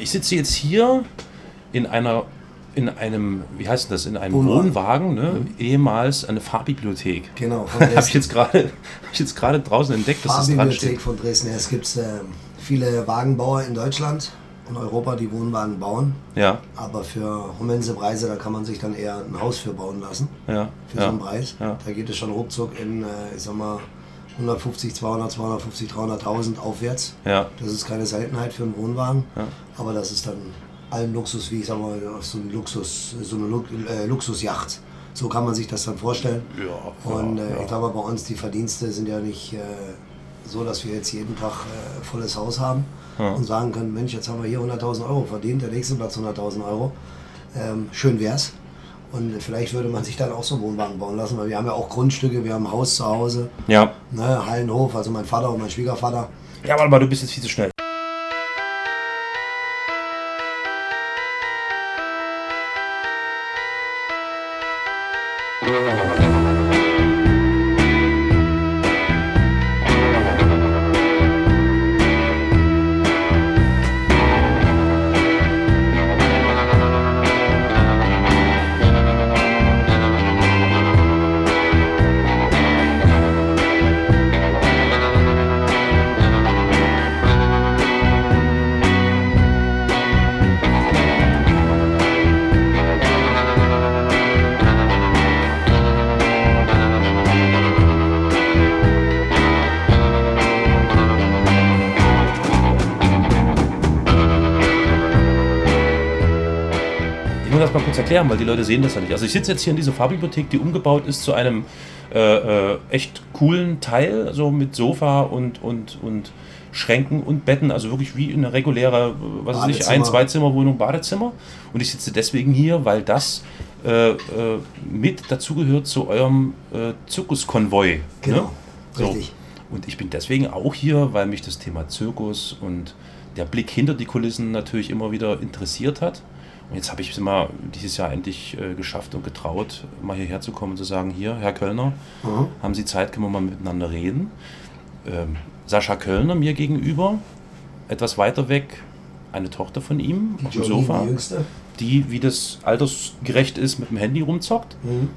ich sitze jetzt hier in einer in einem, wie heißt das, in einem Wohnwagen. Wohnwagen, ne? ehemals eine Fahrbibliothek. Genau, von Habe ich jetzt gerade hab ich jetzt gerade draußen entdeckt, dass das dran Fahrbibliothek steht. von Dresden. Es gibt äh, viele Wagenbauer in Deutschland und Europa, die Wohnwagen bauen. Ja, Aber für immense Preise, da kann man sich dann eher ein Haus für bauen lassen. ja, Für so ja. einen Preis. Ja. Da geht es schon ruckzuck in, äh, ich sag mal, 150, 200, 250, 300.000 aufwärts. Ja, Das ist keine Seltenheit für einen Wohnwagen. Ja. Aber das ist dann allen Luxus, wie ich sag mal, so ein Luxus, so eine Lu äh, Luxusjacht. So kann man sich das dann vorstellen. ja, Und ja, äh, ja. ich glaube, bei uns die Verdienste sind ja nicht äh, so, dass wir jetzt jeden Tag äh, volles Haus haben Ja. und sagen können, Mensch, jetzt haben wir hier 100.000 Euro verdient, der nächste Platz 100.000 Euro. Ähm, schön wär's. Und vielleicht würde man sich dann auch so einen Wohnwagen bauen lassen, weil wir haben ja auch Grundstücke, wir haben ein Haus zu Hause, ja. ne, Hallenhof, also mein Vater und mein Schwiegervater. Ja, warte mal, du bist jetzt viel zu schnell. Erklären, weil die Leute sehen das ja nicht. Also ich sitze jetzt hier in dieser Fahrbibliothek, die umgebaut ist zu einem äh, äh, echt coolen Teil, so mit Sofa und, und, und Schränken und Betten, also wirklich wie eine reguläre, äh, was weiß ich, ein, zwei Zimmerwohnung, Badezimmer. Und ich sitze deswegen hier, weil das äh, äh, mit dazugehört zu eurem äh, Zirkuskonvoi. Genau, Ne? So. richtig. Und ich bin deswegen auch hier, weil mich das Thema Zirkus und der Blick hinter die Kulissen natürlich immer wieder interessiert hat. Jetzt habe ich es mal dieses Jahr endlich äh, geschafft und getraut, mal hierher zu kommen und zu sagen, hier, Herr Kölner, Mhm. haben Sie Zeit, können wir mal miteinander reden. Ähm, Sascha Kölner mir gegenüber, etwas weiter weg, eine Tochter von ihm auf dem Sofa, die die, wie das altersgerecht ist, mit dem Handy rumzockt. Mhm.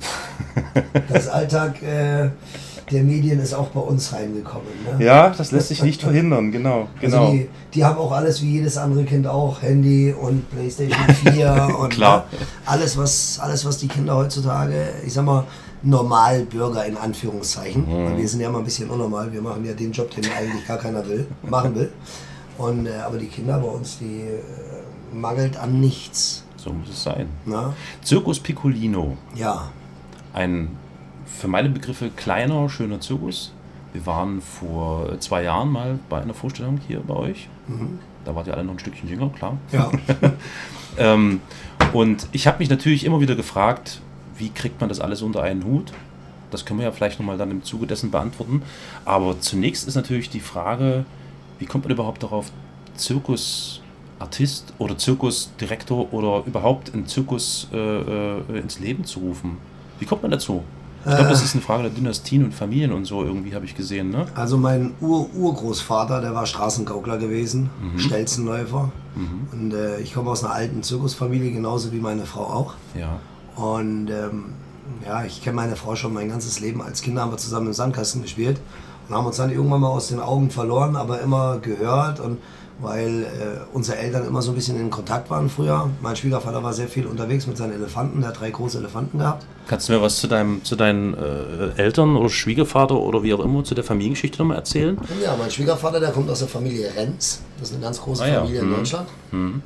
Das Alltag äh, der Medien ist auch bei uns reingekommen. Ne? Ja, das lässt sich nicht verhindern, genau. genau. Also die, die haben auch alles wie jedes andere Kind auch, Handy und Playstation 4 und Klar. ne, alles, was, alles, was die Kinder heutzutage, ich sag mal, Normalbürger in Anführungszeichen, Mhm. weil wir sind ja mal ein bisschen unnormal, wir machen ja den Job, den eigentlich gar keiner will, machen will. Und, äh, aber die Kinder bei uns, die äh, mangelt an nichts. So muss es sein. Na? Circus Piccolino, Ja, ein für meine Begriffe kleiner, schöner Zirkus. Wir waren vor zwei Jahren mal bei einer Vorstellung hier bei euch. Da wart ihr alle noch ein Stückchen jünger, klar. ja. Ähm, und ich habe mich natürlich immer wieder gefragt, wie kriegt man das alles unter einen Hut? Das können wir ja vielleicht nochmal dann im Zuge dessen beantworten. Aber zunächst ist natürlich die Frage, wie kommt man überhaupt darauf, Zirkusartist oder Zirkusdirektor oder überhaupt einen Zirkus äh, äh, ins Leben zu rufen? Wie kommt man dazu? Ich glaube, das ist eine Frage der Dynastien und Familien und so irgendwie, habe ich gesehen. Ne? Also mein Ur-Urgroßvater, der war Straßengaukler gewesen, Mhm. Stelzenläufer. Und äh, ich komme aus einer alten Zirkusfamilie, genauso wie meine Frau auch. Ja. Und ähm, ja, ich kenne meine Frau schon mein ganzes Leben. Als Kinder haben wir zusammen im Sandkasten gespielt und haben uns dann irgendwann mal aus den Augen verloren, aber immer gehört. Und weil äh, unsere Eltern immer so ein bisschen in Kontakt waren früher. Mein Schwiegervater war sehr viel unterwegs mit seinen Elefanten, der hat drei große Elefanten gehabt. Kannst du mir was zu, deinem, zu deinen äh, Eltern oder Schwiegervater oder wie auch immer zu der Familiengeschichte nochmal erzählen? Ja, mein Schwiegervater, der kommt aus der Familie Renz. Das ist eine ganz große Ah ja, Familie in mhm. Deutschland. Und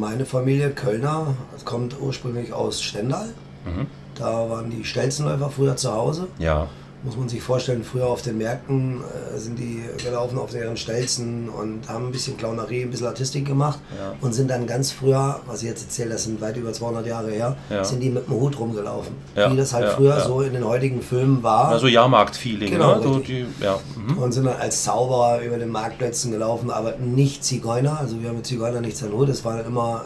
meine Familie Kölner kommt ursprünglich aus Stendal. Mhm. Da waren die Stelzenläufer früher zu Hause. Ja. Muss man sich vorstellen, früher auf den Märkten äh, sind die gelaufen auf ihren Stelzen und haben ein bisschen Clownerie, ein bisschen Artistik gemacht Ja. und sind dann ganz früher, was ich jetzt erzähle, das sind weit über 200 Jahre her, Ja. sind die mit dem Hut rumgelaufen. Ja, Wie das halt früher so in den heutigen Filmen war. Also Jahrmarkt-Feeling, Genau, ne? So die, ja. Mhm. und sind dann als Zauberer über den Marktplätzen gelaufen, aber nicht Zigeuner. Also wir haben mit Zigeuner nichts an Hut. Es war immer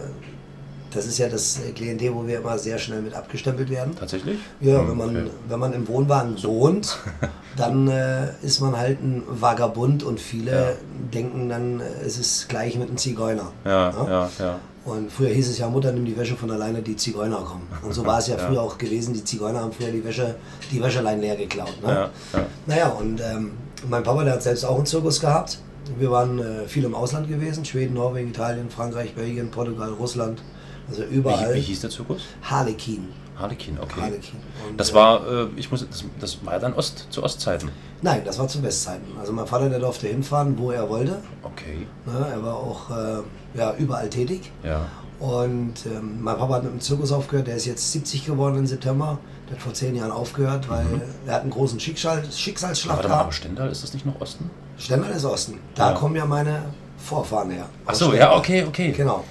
das ist ja das Klientel, wo wir immer sehr schnell mit abgestempelt werden. Tatsächlich? Ja, Hm, wenn man, okay. wenn man im Wohnwagen wohnt, dann äh, ist man halt ein Vagabund und viele Ja. denken dann, äh, es ist gleich mit einem Zigeuner. Ja, Ja? ja, ja. Und früher hieß es ja, Mutter, nimm die Wäsche von alleine, die Zigeuner kommen. Und so war es ja, Ja. früher auch gewesen, die Zigeuner haben früher die Wäsche, die Wäschelein leer geklaut. Ne? Ja, ja. Naja, und ähm, mein Papa, der hat selbst auch einen Zirkus gehabt. Wir waren äh, viel im Ausland gewesen, Schweden, Norwegen, Italien, Frankreich, Belgien, Portugal, Russland, also überall. Wie, wie hieß der Zirkus? Harlekin. Harlekin, okay. Harlekin. Und, Das äh, war, äh, ich muss, das, das war dann Ost, zu Ostzeiten. Nein, das war zu Westzeiten. Also mein Vater, der durfte hinfahren, wo er wollte. Okay, Ne? Er war auch äh, ja, überall tätig. ja. Und ähm, mein Papa hat mit dem Zirkus aufgehört, der ist jetzt 70 geworden im September. Der hat vor zehn Jahren aufgehört, weil er hat einen großen Schicksal, Schicksalsschlag aber gehabt. Stendal, ist das nicht noch Osten? Stendal ist Osten. Da Ja. kommen ja meine Vorfahren her. Ach so, Stendal. ja, okay, okay. Genau.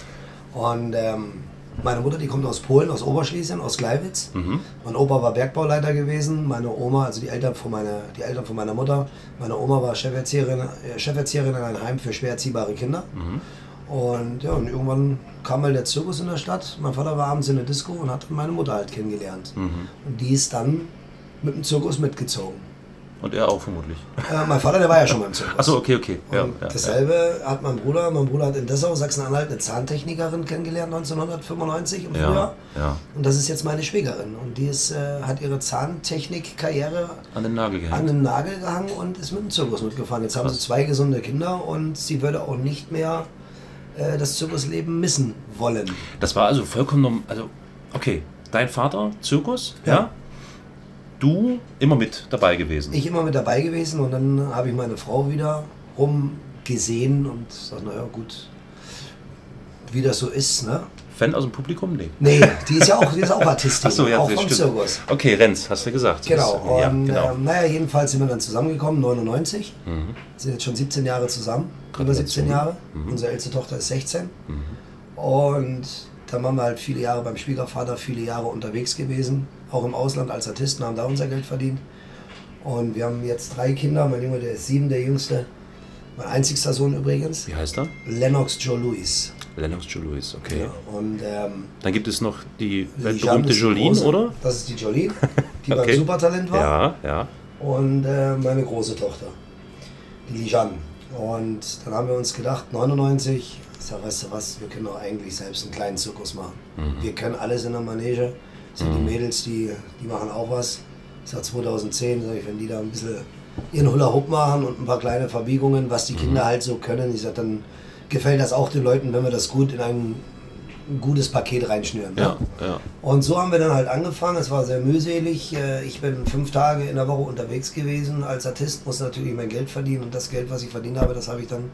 Und ähm, meine Mutter, die kommt aus Polen, aus Oberschlesien, aus Gleiwitz. Mhm. Mein Opa war Bergbauleiter gewesen. Meine Oma, also die Eltern von meiner, die Eltern von meiner Mutter, meine Oma war Cheferzieherin, äh, Cheferzieherin in einem Heim für schwer erziehbare Kinder. Mhm. Und ja, und irgendwann kam mal der Zirkus in der Stadt. Mein Vater war abends in der Disco und hat meine Mutter halt kennengelernt. Mhm. Und die ist dann mit dem Zirkus mitgezogen. Und er auch vermutlich. Äh, mein Vater, der war ja schon beim Zirkus. Achso, okay, okay. Ja, ja, dasselbe hat mein Bruder. Mein Bruder hat in Dessau, Sachsen-Anhalt, eine Zahntechnikerin kennengelernt 1995 im ja. Frühjahr. ja, ja. Und das ist jetzt meine Schwägerin. Und die ist, äh, hat ihre Zahntechnik-Karriere An den Nagel an gehängt. den Nagel gehangen und ist mit dem Zirkus mitgefahren. Jetzt haben Krass. sie zwei gesunde Kinder und sie würde auch nicht mehr äh, das Zirkusleben missen wollen. Das war also vollkommen normal. Also, okay, dein Vater, Zirkus, ja. Du immer mit dabei gewesen. Ich immer mit dabei gewesen und dann habe ich meine Frau wieder rumgesehen und sag, naja, gut, wie das so ist, ne? Fan aus dem Publikum? Nee. Nee, die ist ja auch, die ist auch Artistin, Achso, ja, auch vom stimmt. Zirkus. Okay, Renz, hast du gesagt. Genau, Das- ja, und genau. ähm, naja, jedenfalls sind wir dann zusammengekommen, 99. Mhm. Sind jetzt schon 17 Jahre zusammen, über Gratulation. 17 Jahre. Mhm. Unsere älteste Tochter ist 16. Mhm. Und dann waren wir halt viele Jahre beim Schwiegervater, viele Jahre unterwegs gewesen, auch im Ausland als Artisten, haben da unser Geld verdient. Und wir haben jetzt drei Kinder, mein Junge, der ist sieben, der jüngste. Mein einzigster Sohn übrigens, Wie heißt er? Lennox Joe Louis. Lennox Julius, okay. Ja, und ähm, Dann gibt es noch die weltberühmte Jolene, große. oder? Das ist die Jolene, die Okay. beim Supertalent war. Ja, ja. und äh, meine große Tochter, die Lijan. Und dann haben wir uns gedacht, 99, ich sag, weißt du was, wir können doch eigentlich selbst einen kleinen Zirkus machen. Mhm. Wir können alles in der Manege. Sind die Mädels, die, die machen auch was. Ich sag 2010, sag ich, wenn die da ein bisschen ihren Hula Hoop machen und ein paar kleine Verbiegungen, was die Mhm. Kinder halt so können, ich sag, dann gefällt das auch den Leuten, wenn wir das gut in ein, ein gutes Paket reinschnüren. ne? Ja, ja. Und so haben wir dann halt angefangen. Es war sehr mühselig. Äh, Ich bin fünf Tage in der Woche unterwegs gewesen. Als Artist muss natürlich mein Geld verdienen und das Geld, was ich verdient habe, das habe ich dann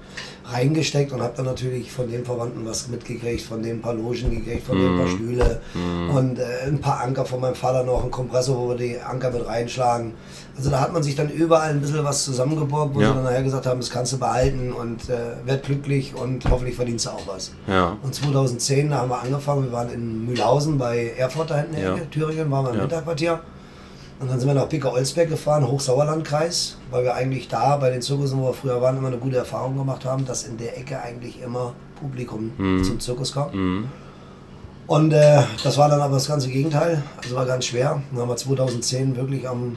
reingesteckt und habe dann natürlich von den Verwandten was mitgekriegt, von ein paar Logen gekriegt, von denen ein paar Stühle und äh, ein paar Anker von meinem Vater noch, ein Kompressor, wo wir die Anker mit reinschlagen. Also da hat man sich dann überall ein bisschen was zusammengeborgt, wo Ja. sie dann nachher gesagt haben, das kannst du behalten und äh, werd glücklich und hoffentlich verdienst du auch was. Ja. Und 2010, da haben wir angefangen, wir waren in Mühlhausen bei Erfurt da hinten, in der Ja. Ecke, Thüringen, waren wir im Ja. Winterquartier. Und dann sind wir nach Picker-Olsberg gefahren, Hochsauerlandkreis, weil wir eigentlich da bei den Zirkussen, wo wir früher waren, immer eine gute Erfahrung gemacht haben, dass in der Ecke eigentlich immer Publikum Mhm. zum Zirkus kam. Mhm. Und äh, das war dann aber das ganze Gegenteil, also war ganz schwer. Dann haben wir 2010 wirklich am,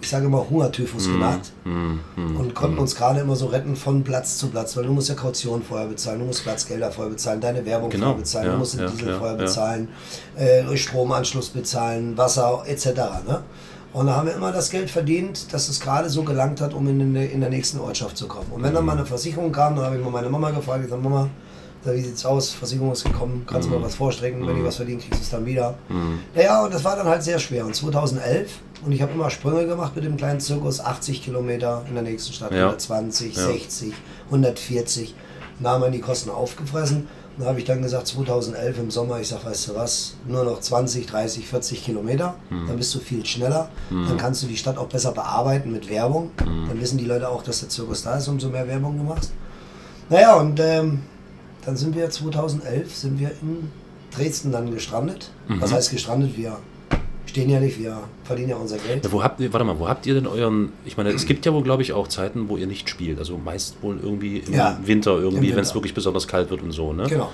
ich sage immer, Hungertyphus genagt Mhm. Mhm. und konnten uns gerade immer so retten von Platz zu Platz, weil du musst ja Kaution vorher bezahlen, du musst Platzgelder vorher bezahlen, deine Werbung Genau, vorher bezahlen, ja, du musst den ja, Diesel ja, vorher bezahlen, äh, Stromanschluss bezahlen, Wasser etc. Ne? Und da haben wir immer das Geld verdient, dass es gerade so gelangt hat, um in, in der nächsten Ortschaft zu kommen. Und wenn dann mal eine Versicherung kam, dann habe ich mal meine Mama gefragt, ich sage, Mama, wie sieht's aus? Versicherung ist gekommen, kannst du mal was vorstrecken, wenn ich was verdiene, kriegst du es dann wieder. Mhm. Naja, und das war dann halt sehr schwer. Und 2011, und ich habe immer Sprünge gemacht mit dem kleinen Zirkus, 80 Kilometer in der nächsten Stadt, Ja. 120, Ja. 60, 140. Da haben wir die Kosten aufgefressen. Und da habe ich dann gesagt, 2011 im Sommer, ich sage, weißt du was, nur noch 20, 30, 40 Kilometer, Hm. dann bist du viel schneller. Dann kannst du die Stadt auch besser bearbeiten mit Werbung. Hm. Dann wissen die Leute auch, dass der Zirkus da ist, umso mehr Werbung du machst. Naja, und ähm, dann sind wir 2011 sind wir in Dresden dann gestrandet. Mhm. Was heißt gestrandet? Wir stehen ja nicht, wir verdienen ja unser Geld. Ja, wo habt ihr, warte mal, wo habt ihr denn euren, ich meine, es gibt ja wohl, glaube ich, auch Zeiten, wo ihr nicht spielt. Also meist wohl irgendwie im Ja, Winter, irgendwie, wenn es wirklich besonders kalt wird und so, ne? Genau.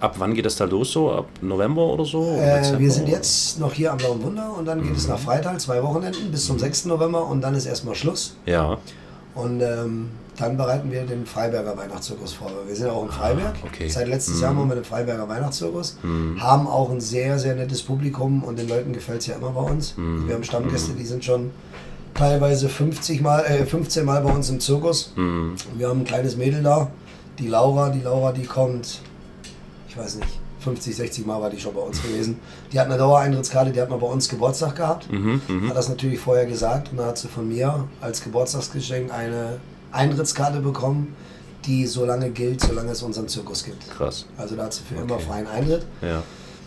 Ab wann geht das da los so? Ab November oder so? Äh, wir sind jetzt noch hier am Blauen Wunder und dann geht es nach Freital, zwei Wochenenden bis zum 6. November und dann ist erstmal Schluss. Ja, Und ähm, dann bereiten wir den Freiberger Weihnachtszirkus vor. Wir sind auch in Freiberg. Ah, okay. Seit letztes Jahr machen wir den Freiberger Weihnachtszirkus. Haben auch ein sehr, sehr nettes Publikum und den Leuten gefällt es ja immer bei uns. Wir haben Stammgäste, die sind schon teilweise 50 mal, äh, 15 Mal bei uns im Zirkus. Wir haben ein kleines Mädel da, die Laura. Die Laura, die kommt, ich weiß nicht, 50, 60 Mal war die schon bei uns gewesen. Die hat eine Dauereintrittskarte, die hat mal bei uns Geburtstag gehabt. Hat das natürlich vorher gesagt und dann hat sie von mir als Geburtstagsgeschenk eine Eintrittskarte bekommen, die so lange gilt, solange es unseren Zirkus gibt. krass. Also da hat sie für immer freien Eintritt. Ja.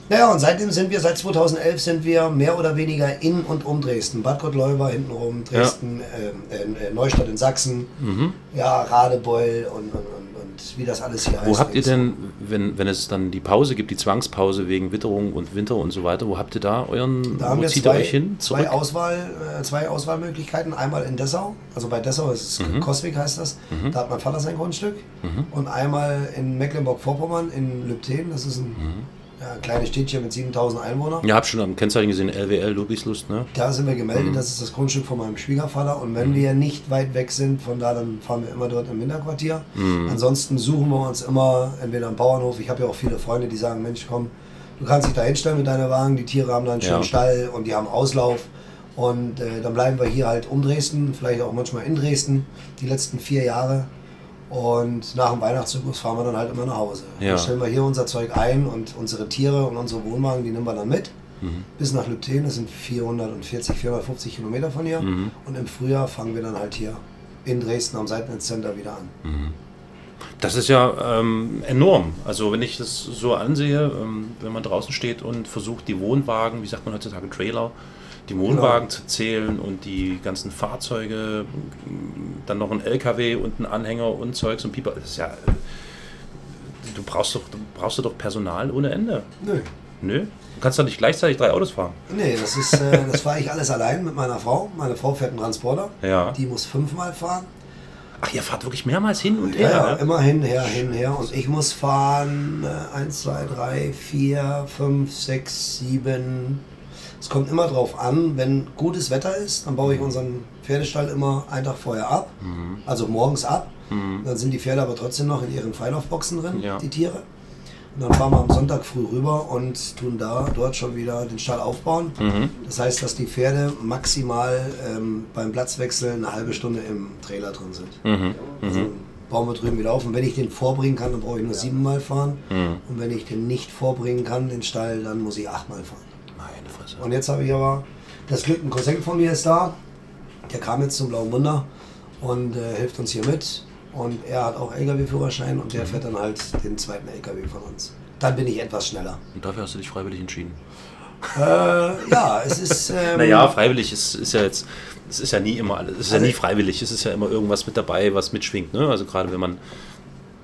Naja, und seitdem sind wir, seit 2011 sind wir mehr oder weniger in und um Dresden. Bad Gottleuba hintenrum, Dresden, ähm, äh, Neustadt in Sachsen, ja, Radebeul und, und wie das alles hier heißt. Wo habt ihr denn, wenn, wenn es dann die Pause gibt, die Zwangspause wegen Witterung und Winter und so weiter, wo habt ihr da euren, Da haben wo wir zieht zwei, ihr euch hin? zwei? Auswahl, äh, zwei Auswahlmöglichkeiten. Einmal in Dessau, also bei Dessau ist es Mhm. Koswig heißt das, da hat mein Vater sein Grundstück. Und einmal in Mecklenburg-Vorpommern, in Lübten, das ist ein, ja, ein kleines Städtchen mit 7000 Einwohnern. Ja, hab schon am Kennzeichen gesehen, LWL Ludwigslust, ne? Da sind wir gemeldet, Mhm. das ist das Grundstück von meinem Schwiegervater. Und wenn wir nicht weit weg sind von da, dann fahren wir immer dort im Winterquartier. Mhm. Ansonsten suchen wir uns immer entweder am Bauernhof. Ich habe ja auch viele Freunde, die sagen, Mensch, komm, du kannst dich da hinstellen mit deiner Wagen. Die Tiere haben da einen schönen Ja. Stall und die haben Auslauf. Und äh, dann bleiben wir hier halt um Dresden, vielleicht auch manchmal in Dresden, die letzten vier Jahre. Und nach dem Weihnachtszirkus fahren wir dann halt immer nach Hause. Ja. Dann stellen wir hier unser Zeug ein und unsere Tiere und unsere Wohnwagen, die nehmen wir dann mit. Bis nach Lübten, das sind 440, 450 Kilometer von hier. Und im Frühjahr fangen wir dann halt hier in Dresden am Seitennetzcenter wieder an. Das ist ja ähm, enorm. Also wenn ich das so ansehe, ähm, wenn man draußen steht und versucht, die Wohnwagen, wie sagt man heutzutage, Trailer, die Wohnwagen zu zählen und die ganzen Fahrzeuge, dann noch ein LKW und ein Anhänger und Zeugs und Pieper. Das ist ja. Du brauchst doch, du brauchst du doch Personal ohne Ende. Nö. Nö? Du kannst doch nicht gleichzeitig drei Autos fahren. Nee, das ist, äh, das fahre ich alles allein mit meiner Frau. Meine Frau fährt einen Transporter. Ja. Die muss fünfmal fahren. Ach, ihr fahrt wirklich mehrmals hin und Ja, her. ja, ne? immer hin, her, hin, her. Und ich muss fahren äh, 1, 2, 3, 4, 5, 6, 7. Es kommt immer drauf an, wenn gutes Wetter ist, dann baue ich unseren Pferdestall immer einen Tag vorher ab. Also morgens ab. Dann sind die Pferde aber trotzdem noch in ihren Freilaufboxen drin, Ja. die Tiere. Und dann fahren wir am Sonntag früh rüber und tun da dort schon wieder den Stall aufbauen. Das heißt, dass die Pferde maximal ähm, beim Platzwechsel eine halbe Stunde im Trailer drin sind. Also bauen wir drüben wieder auf. Und wenn ich den vorbringen kann, dann brauche ich nur siebenmal fahren. Und wenn ich den nicht vorbringen kann, den Stall, dann muss ich achtmal fahren. Fresse. Und jetzt habe ich aber das Glück, ein Cousin von mir ist da. Der kam jetzt zum Blauen Wunder und äh, hilft uns hier mit. Und er hat auch LKW-Führerschein und der fährt dann halt den zweiten LKW von uns. Dann bin ich etwas schneller. Und dafür hast du dich freiwillig entschieden. Äh, ja, es ist. Ähm, Naja, freiwillig ist, ist ja jetzt, es ist ja nie immer alles, es ist ja nie freiwillig, es ist ja immer irgendwas mit dabei, was mitschwingt, ne? Also gerade wenn man,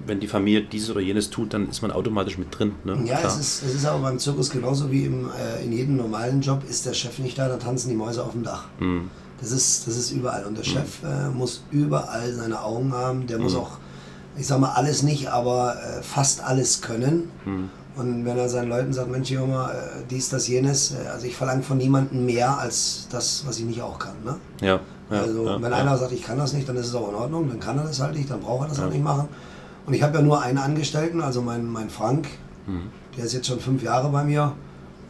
wenn die Familie dieses oder jenes tut, dann ist man automatisch mit drin, ne? Ja, Klar. es ist, es ist aber beim Zirkus genauso wie im, äh, in jedem normalen Job. Ist der Chef nicht da, dann tanzen die Mäuse auf dem Dach. Mhm. Das, ist, das ist überall. Und der Chef äh, muss überall seine Augen haben. Der muss Mhm. auch, ich sag mal, alles nicht, aber äh, fast alles können. Mhm. Und wenn er seinen Leuten sagt, Mensch, Junge, äh, dies, das, jenes, äh, also ich verlange von niemandem mehr als das, was ich nicht auch kann. Ne? ja, ja, also ja, wenn ja. einer sagt, ich kann das nicht, dann ist es auch in Ordnung, dann kann er das halt nicht, dann braucht er das halt nicht machen. Und ich habe ja nur einen Angestellten, also mein, mein Frank, Mhm. der ist jetzt schon fünf Jahre bei mir.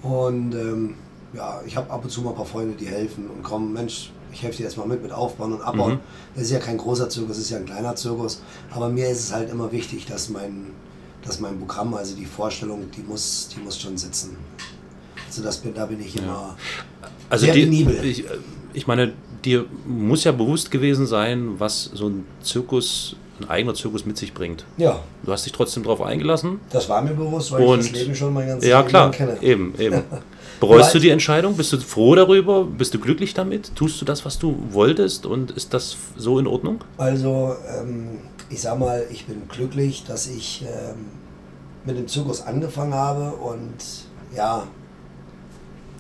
Und ähm, ja, ich habe ab und zu mal ein paar Freunde, die helfen und kommen, Mensch, ich helfe dir jetzt mal mit, mit Aufbauen und Abbauen. Mhm. Das ist ja kein großer Zirkus, das ist ja ein kleiner Zirkus. Aber mir ist es halt immer wichtig, dass mein, dass mein Programm, also die Vorstellung, die muss, die muss schon sitzen. Also das bin, da bin ich immer. Also sehr die, penibel. ich, äh, ich meine, dir muss ja bewusst gewesen sein, was so ein Zirkus, ein eigener Zirkus mit sich bringt. Ja, Du hast dich trotzdem darauf eingelassen. das war mir bewusst, weil Und- ich das Leben schon mein ganzes Ja, Leben klar, kenne. eben, eben. Bereust du die Entscheidung? Bist du froh darüber? Bist du glücklich damit? Tust du das, was du wolltest und ist das so in Ordnung? Also, ähm, ich sag mal, ich bin glücklich, dass ich ähm, mit dem Zirkus angefangen habe und ja,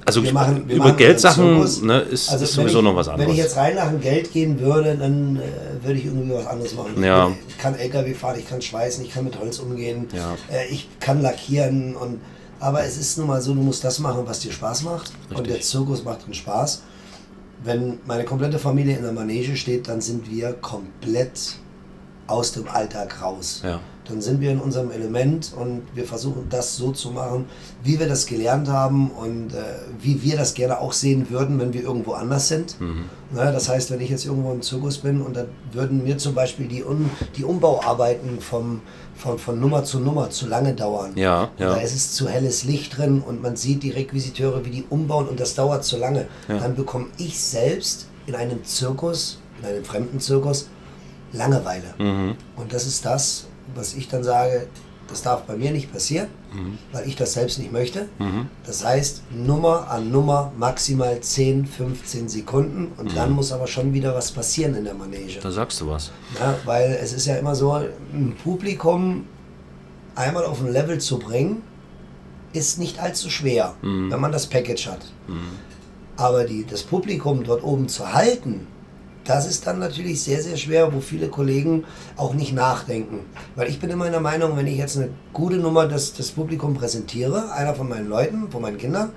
Also Wir machen- wir über machen Geldsachen einen ne, ist, Also ist wenn sowieso ich, noch was Wenn anderes. ich jetzt rein nach dem Geld gehen würde, dann äh, würde ich irgendwie was anderes machen. Ja. Ich kann LKW fahren, ich kann schweißen, ich kann mit Holz umgehen, Ja. äh, ich kann lackieren und aber es ist nun mal so, du musst das machen, was dir Spaß macht. Und Richtig. der Zirkus macht uns Spaß. Wenn meine komplette Familie in der Manege steht, dann sind wir komplett aus dem Alltag raus. ja. Dann sind wir in unserem Element und wir versuchen das so zu machen, wie wir das gelernt haben und äh, wie wir das gerne auch sehen würden, wenn wir irgendwo anders sind. Mhm. Na, das heißt, wenn ich jetzt irgendwo im Zirkus bin und dann würden mir zum Beispiel die, Un die Umbauarbeiten vom, von, von Nummer zu Nummer zu lange dauern. Ja, ja. Da ist es zu helles Licht drin und man sieht die Requisiteure, wie die umbauen und das dauert zu lange. Ja. Dann bekomme ich selbst in einem Zirkus, in einem fremden Zirkus, Langeweile. Mhm. Und das ist das, was ich dann sage, das darf bei mir nicht passieren, Mhm. weil ich das selbst nicht möchte. Mhm. Das heißt, Nummer an Nummer maximal 10, 15 Sekunden und dann muss aber schon wieder was passieren in der Manege. Da sagst du was. Ja, weil es ist ja immer so, ein Publikum einmal auf ein Level zu bringen, ist nicht allzu schwer, Mhm. wenn man das Package hat. Mhm. Aber die, das Publikum dort oben zu halten, das ist dann natürlich sehr, sehr schwer, wo viele Kollegen auch nicht nachdenken. Weil ich bin immer in der Meinung, wenn ich jetzt eine gute Nummer des, des Publikum präsentiere, einer von meinen Leuten, von meinen Kindern,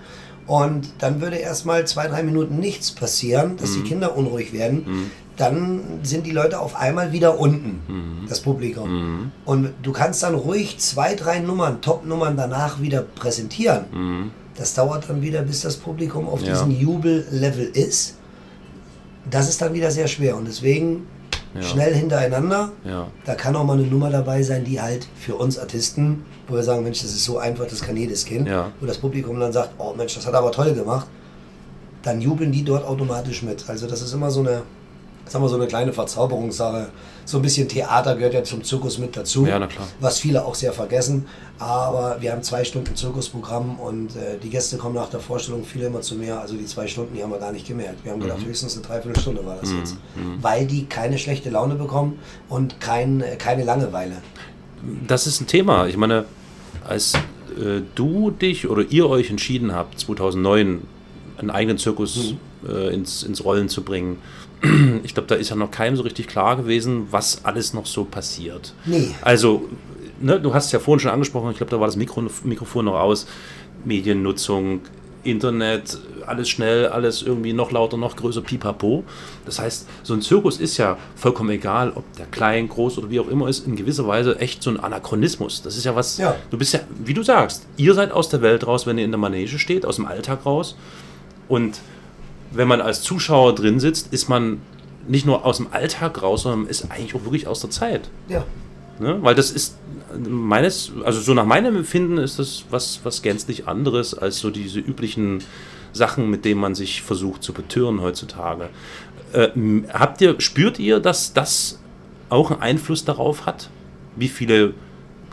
und dann würde erstmal zwei, drei Minuten nichts passieren, dass die Kinder unruhig werden, dann sind die Leute auf einmal wieder unten, das Publikum. Mhm. Und du kannst dann ruhig zwei, drei Nummern, Top-Nummern danach wieder präsentieren. Mhm. Das dauert dann wieder, bis das Publikum auf Ja. diesem Jubellevel ist. Das ist dann wieder sehr schwer und deswegen Ja. schnell hintereinander. Ja. Da kann auch mal eine Nummer dabei sein, die halt für uns Artisten, wo wir sagen, Mensch, das ist so einfach, das kann jedes Kind. Ja. Wo das Publikum dann sagt, oh Mensch, das hat er aber toll gemacht. Dann jubeln die dort automatisch mit. Also das ist immer so eine, sagen wir so eine kleine Verzauberungssache. So ein bisschen Theater gehört ja zum Zirkus mit dazu. Ja, na klar. Was viele auch sehr vergessen. Aber wir haben zwei Stunden Zirkusprogramm und äh, die Gäste kommen nach der Vorstellung viele immer zu mir. Also die zwei Stunden, die haben wir gar nicht gemerkt. Wir haben Mhm. gedacht, höchstens eine Dreiviertelstunde war das jetzt. Weil die keine schlechte Laune bekommen und kein, äh, keine Langeweile. Das ist ein Thema. Ich meine, als äh, du dich oder ihr euch entschieden habt, 2009 einen eigenen Zirkus äh, ins, ins Rollen zu bringen, ich glaube, da ist ja noch keinem so richtig klar gewesen, was alles noch so passiert. Nee. Also, ne, du hast es ja vorhin schon angesprochen, ich glaube, da war das Mikro, Mikrofon noch aus. Mediennutzung, Internet, alles schnell, alles irgendwie noch lauter, noch größer, pipapo. Das heißt, so ein Zirkus ist ja vollkommen egal, ob der klein, groß oder wie auch immer ist, in gewisser Weise echt so ein Anachronismus. Das ist ja was, Ja. du bist ja, wie du sagst, ihr seid aus der Welt raus, wenn ihr in der Manege steht, aus dem Alltag raus. Und wenn man als Zuschauer drin sitzt, ist man nicht nur aus dem Alltag raus, sondern ist eigentlich auch wirklich aus der Zeit. Ja. Ne? Weil das ist meines, also so nach meinem Empfinden ist das was, was gänzlich anderes als so diese üblichen Sachen, mit denen man sich versucht zu betören heutzutage. Äh, habt ihr, spürt ihr, dass das auch einen Einfluss darauf hat, wie viele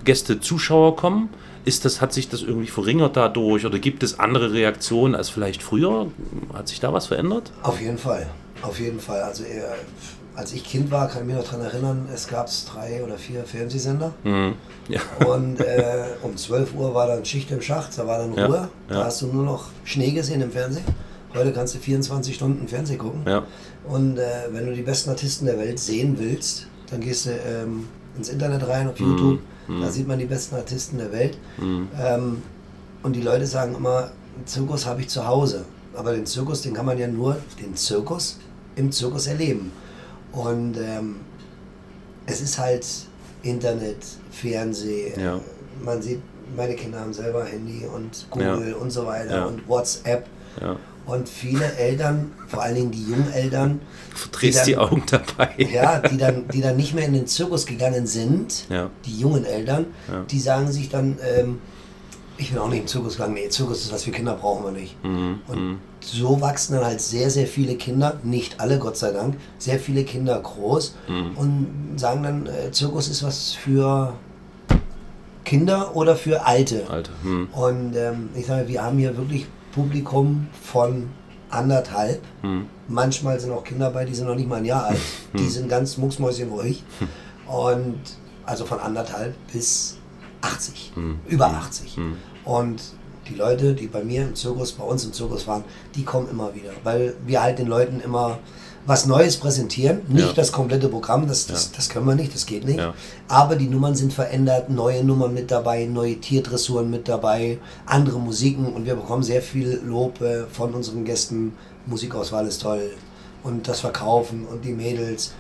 Gäste, Zuschauer kommen? Ist das, hat sich das irgendwie verringert dadurch oder gibt es andere Reaktionen als vielleicht früher? Hat sich da was verändert? Auf jeden Fall. Auf jeden Fall. Also äh, als ich Kind war, kann ich mich noch daran erinnern, es gab drei oder vier Fernsehsender. Mhm. Ja. Und äh, um 12 Uhr war dann Schicht im Schacht, da war dann Ja, Ruhe. Da ja. hast du nur noch Schnee gesehen im Fernsehen. Heute kannst du 24 Stunden Fernsehen gucken. Ja. Und äh, wenn du die besten Artisten der Welt sehen willst, dann gehst du ähm, ins Internet rein, auf YouTube. Da sieht man die besten Artisten der Welt. Ähm, und die Leute sagen immer, einen Zirkus habe ich zu Hause. Aber den Zirkus, den kann man ja nur, den Zirkus, im Zirkus erleben. Und ähm, es ist halt Internet, Fernsehen. Ja. Man sieht, meine Kinder haben selber Handy und Google und so weiter Ja. und WhatsApp. Und viele Eltern, vor allen Dingen die jungen Eltern, Verdrehst Die die, dann- Augen dabei. ja, die dann, die dann nicht mehr in den Zirkus gegangen sind, Ja. die jungen Eltern, Ja. die sagen sich dann, ähm, ich bin auch nicht im Zirkus gegangen, nee, Zirkus ist was für Kinder brauchen wir nicht. Mhm. Und so wachsen dann halt sehr, sehr viele Kinder, nicht alle, Gott sei Dank, sehr viele Kinder groß Mhm. und sagen dann, äh, Zirkus ist was für Kinder oder für Alte. Alter. Hm. Und ähm, ich sage, wir haben hier wirklich Publikum von anderthalb. Hm. Manchmal sind auch Kinder bei, die sind noch nicht mal ein Jahr alt. Die sind ganz mucksmäuschenruhig. Und also von anderthalb bis 80. Über 80. Und die Leute, die bei mir im Zirkus, bei uns im Zirkus waren, die kommen immer wieder, weil wir halt den Leuten immer was Neues präsentieren. Nicht Ja. das komplette Programm, das, das, Ja. das können wir nicht, das geht nicht. Ja. Aber die Nummern sind verändert, neue Nummern mit dabei, neue Tierdressuren mit dabei, andere Musiken und wir bekommen sehr viel Lob äh, von unseren Gästen. Musikauswahl ist toll und das Verkaufen und die Mädels.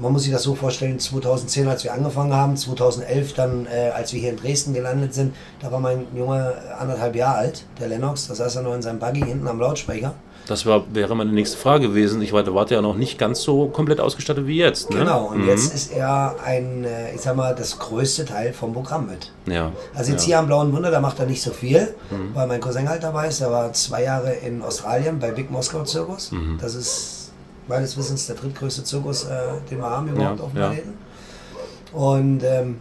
Man muss sich das so vorstellen, 2010, als wir angefangen haben, 2011 dann, äh, als wir hier in Dresden gelandet sind, da war mein Junge anderthalb Jahre alt, der Lennox, da saß er noch in seinem Buggy hinten am Lautsprecher. Das war, wäre meine nächste Frage gewesen. Ich war, ihr ja noch nicht ganz so komplett ausgestattet wie jetzt. Ne? Genau, und Mhm. jetzt ist er ein, äh, ich sag mal, das größte Teil vom Programm mit. Ja. Also jetzt ja. hier am Blauen Wunder, da macht er nicht so viel, Mhm. weil mein Cousin halt dabei ist. Der war zwei Jahre in Australien bei Big Moscow Zirkus. Mhm. Das ist meines Wissens der drittgrößte Zirkus, äh, den wir haben überhaupt Ja, auf dem. Planeten. Und ähm,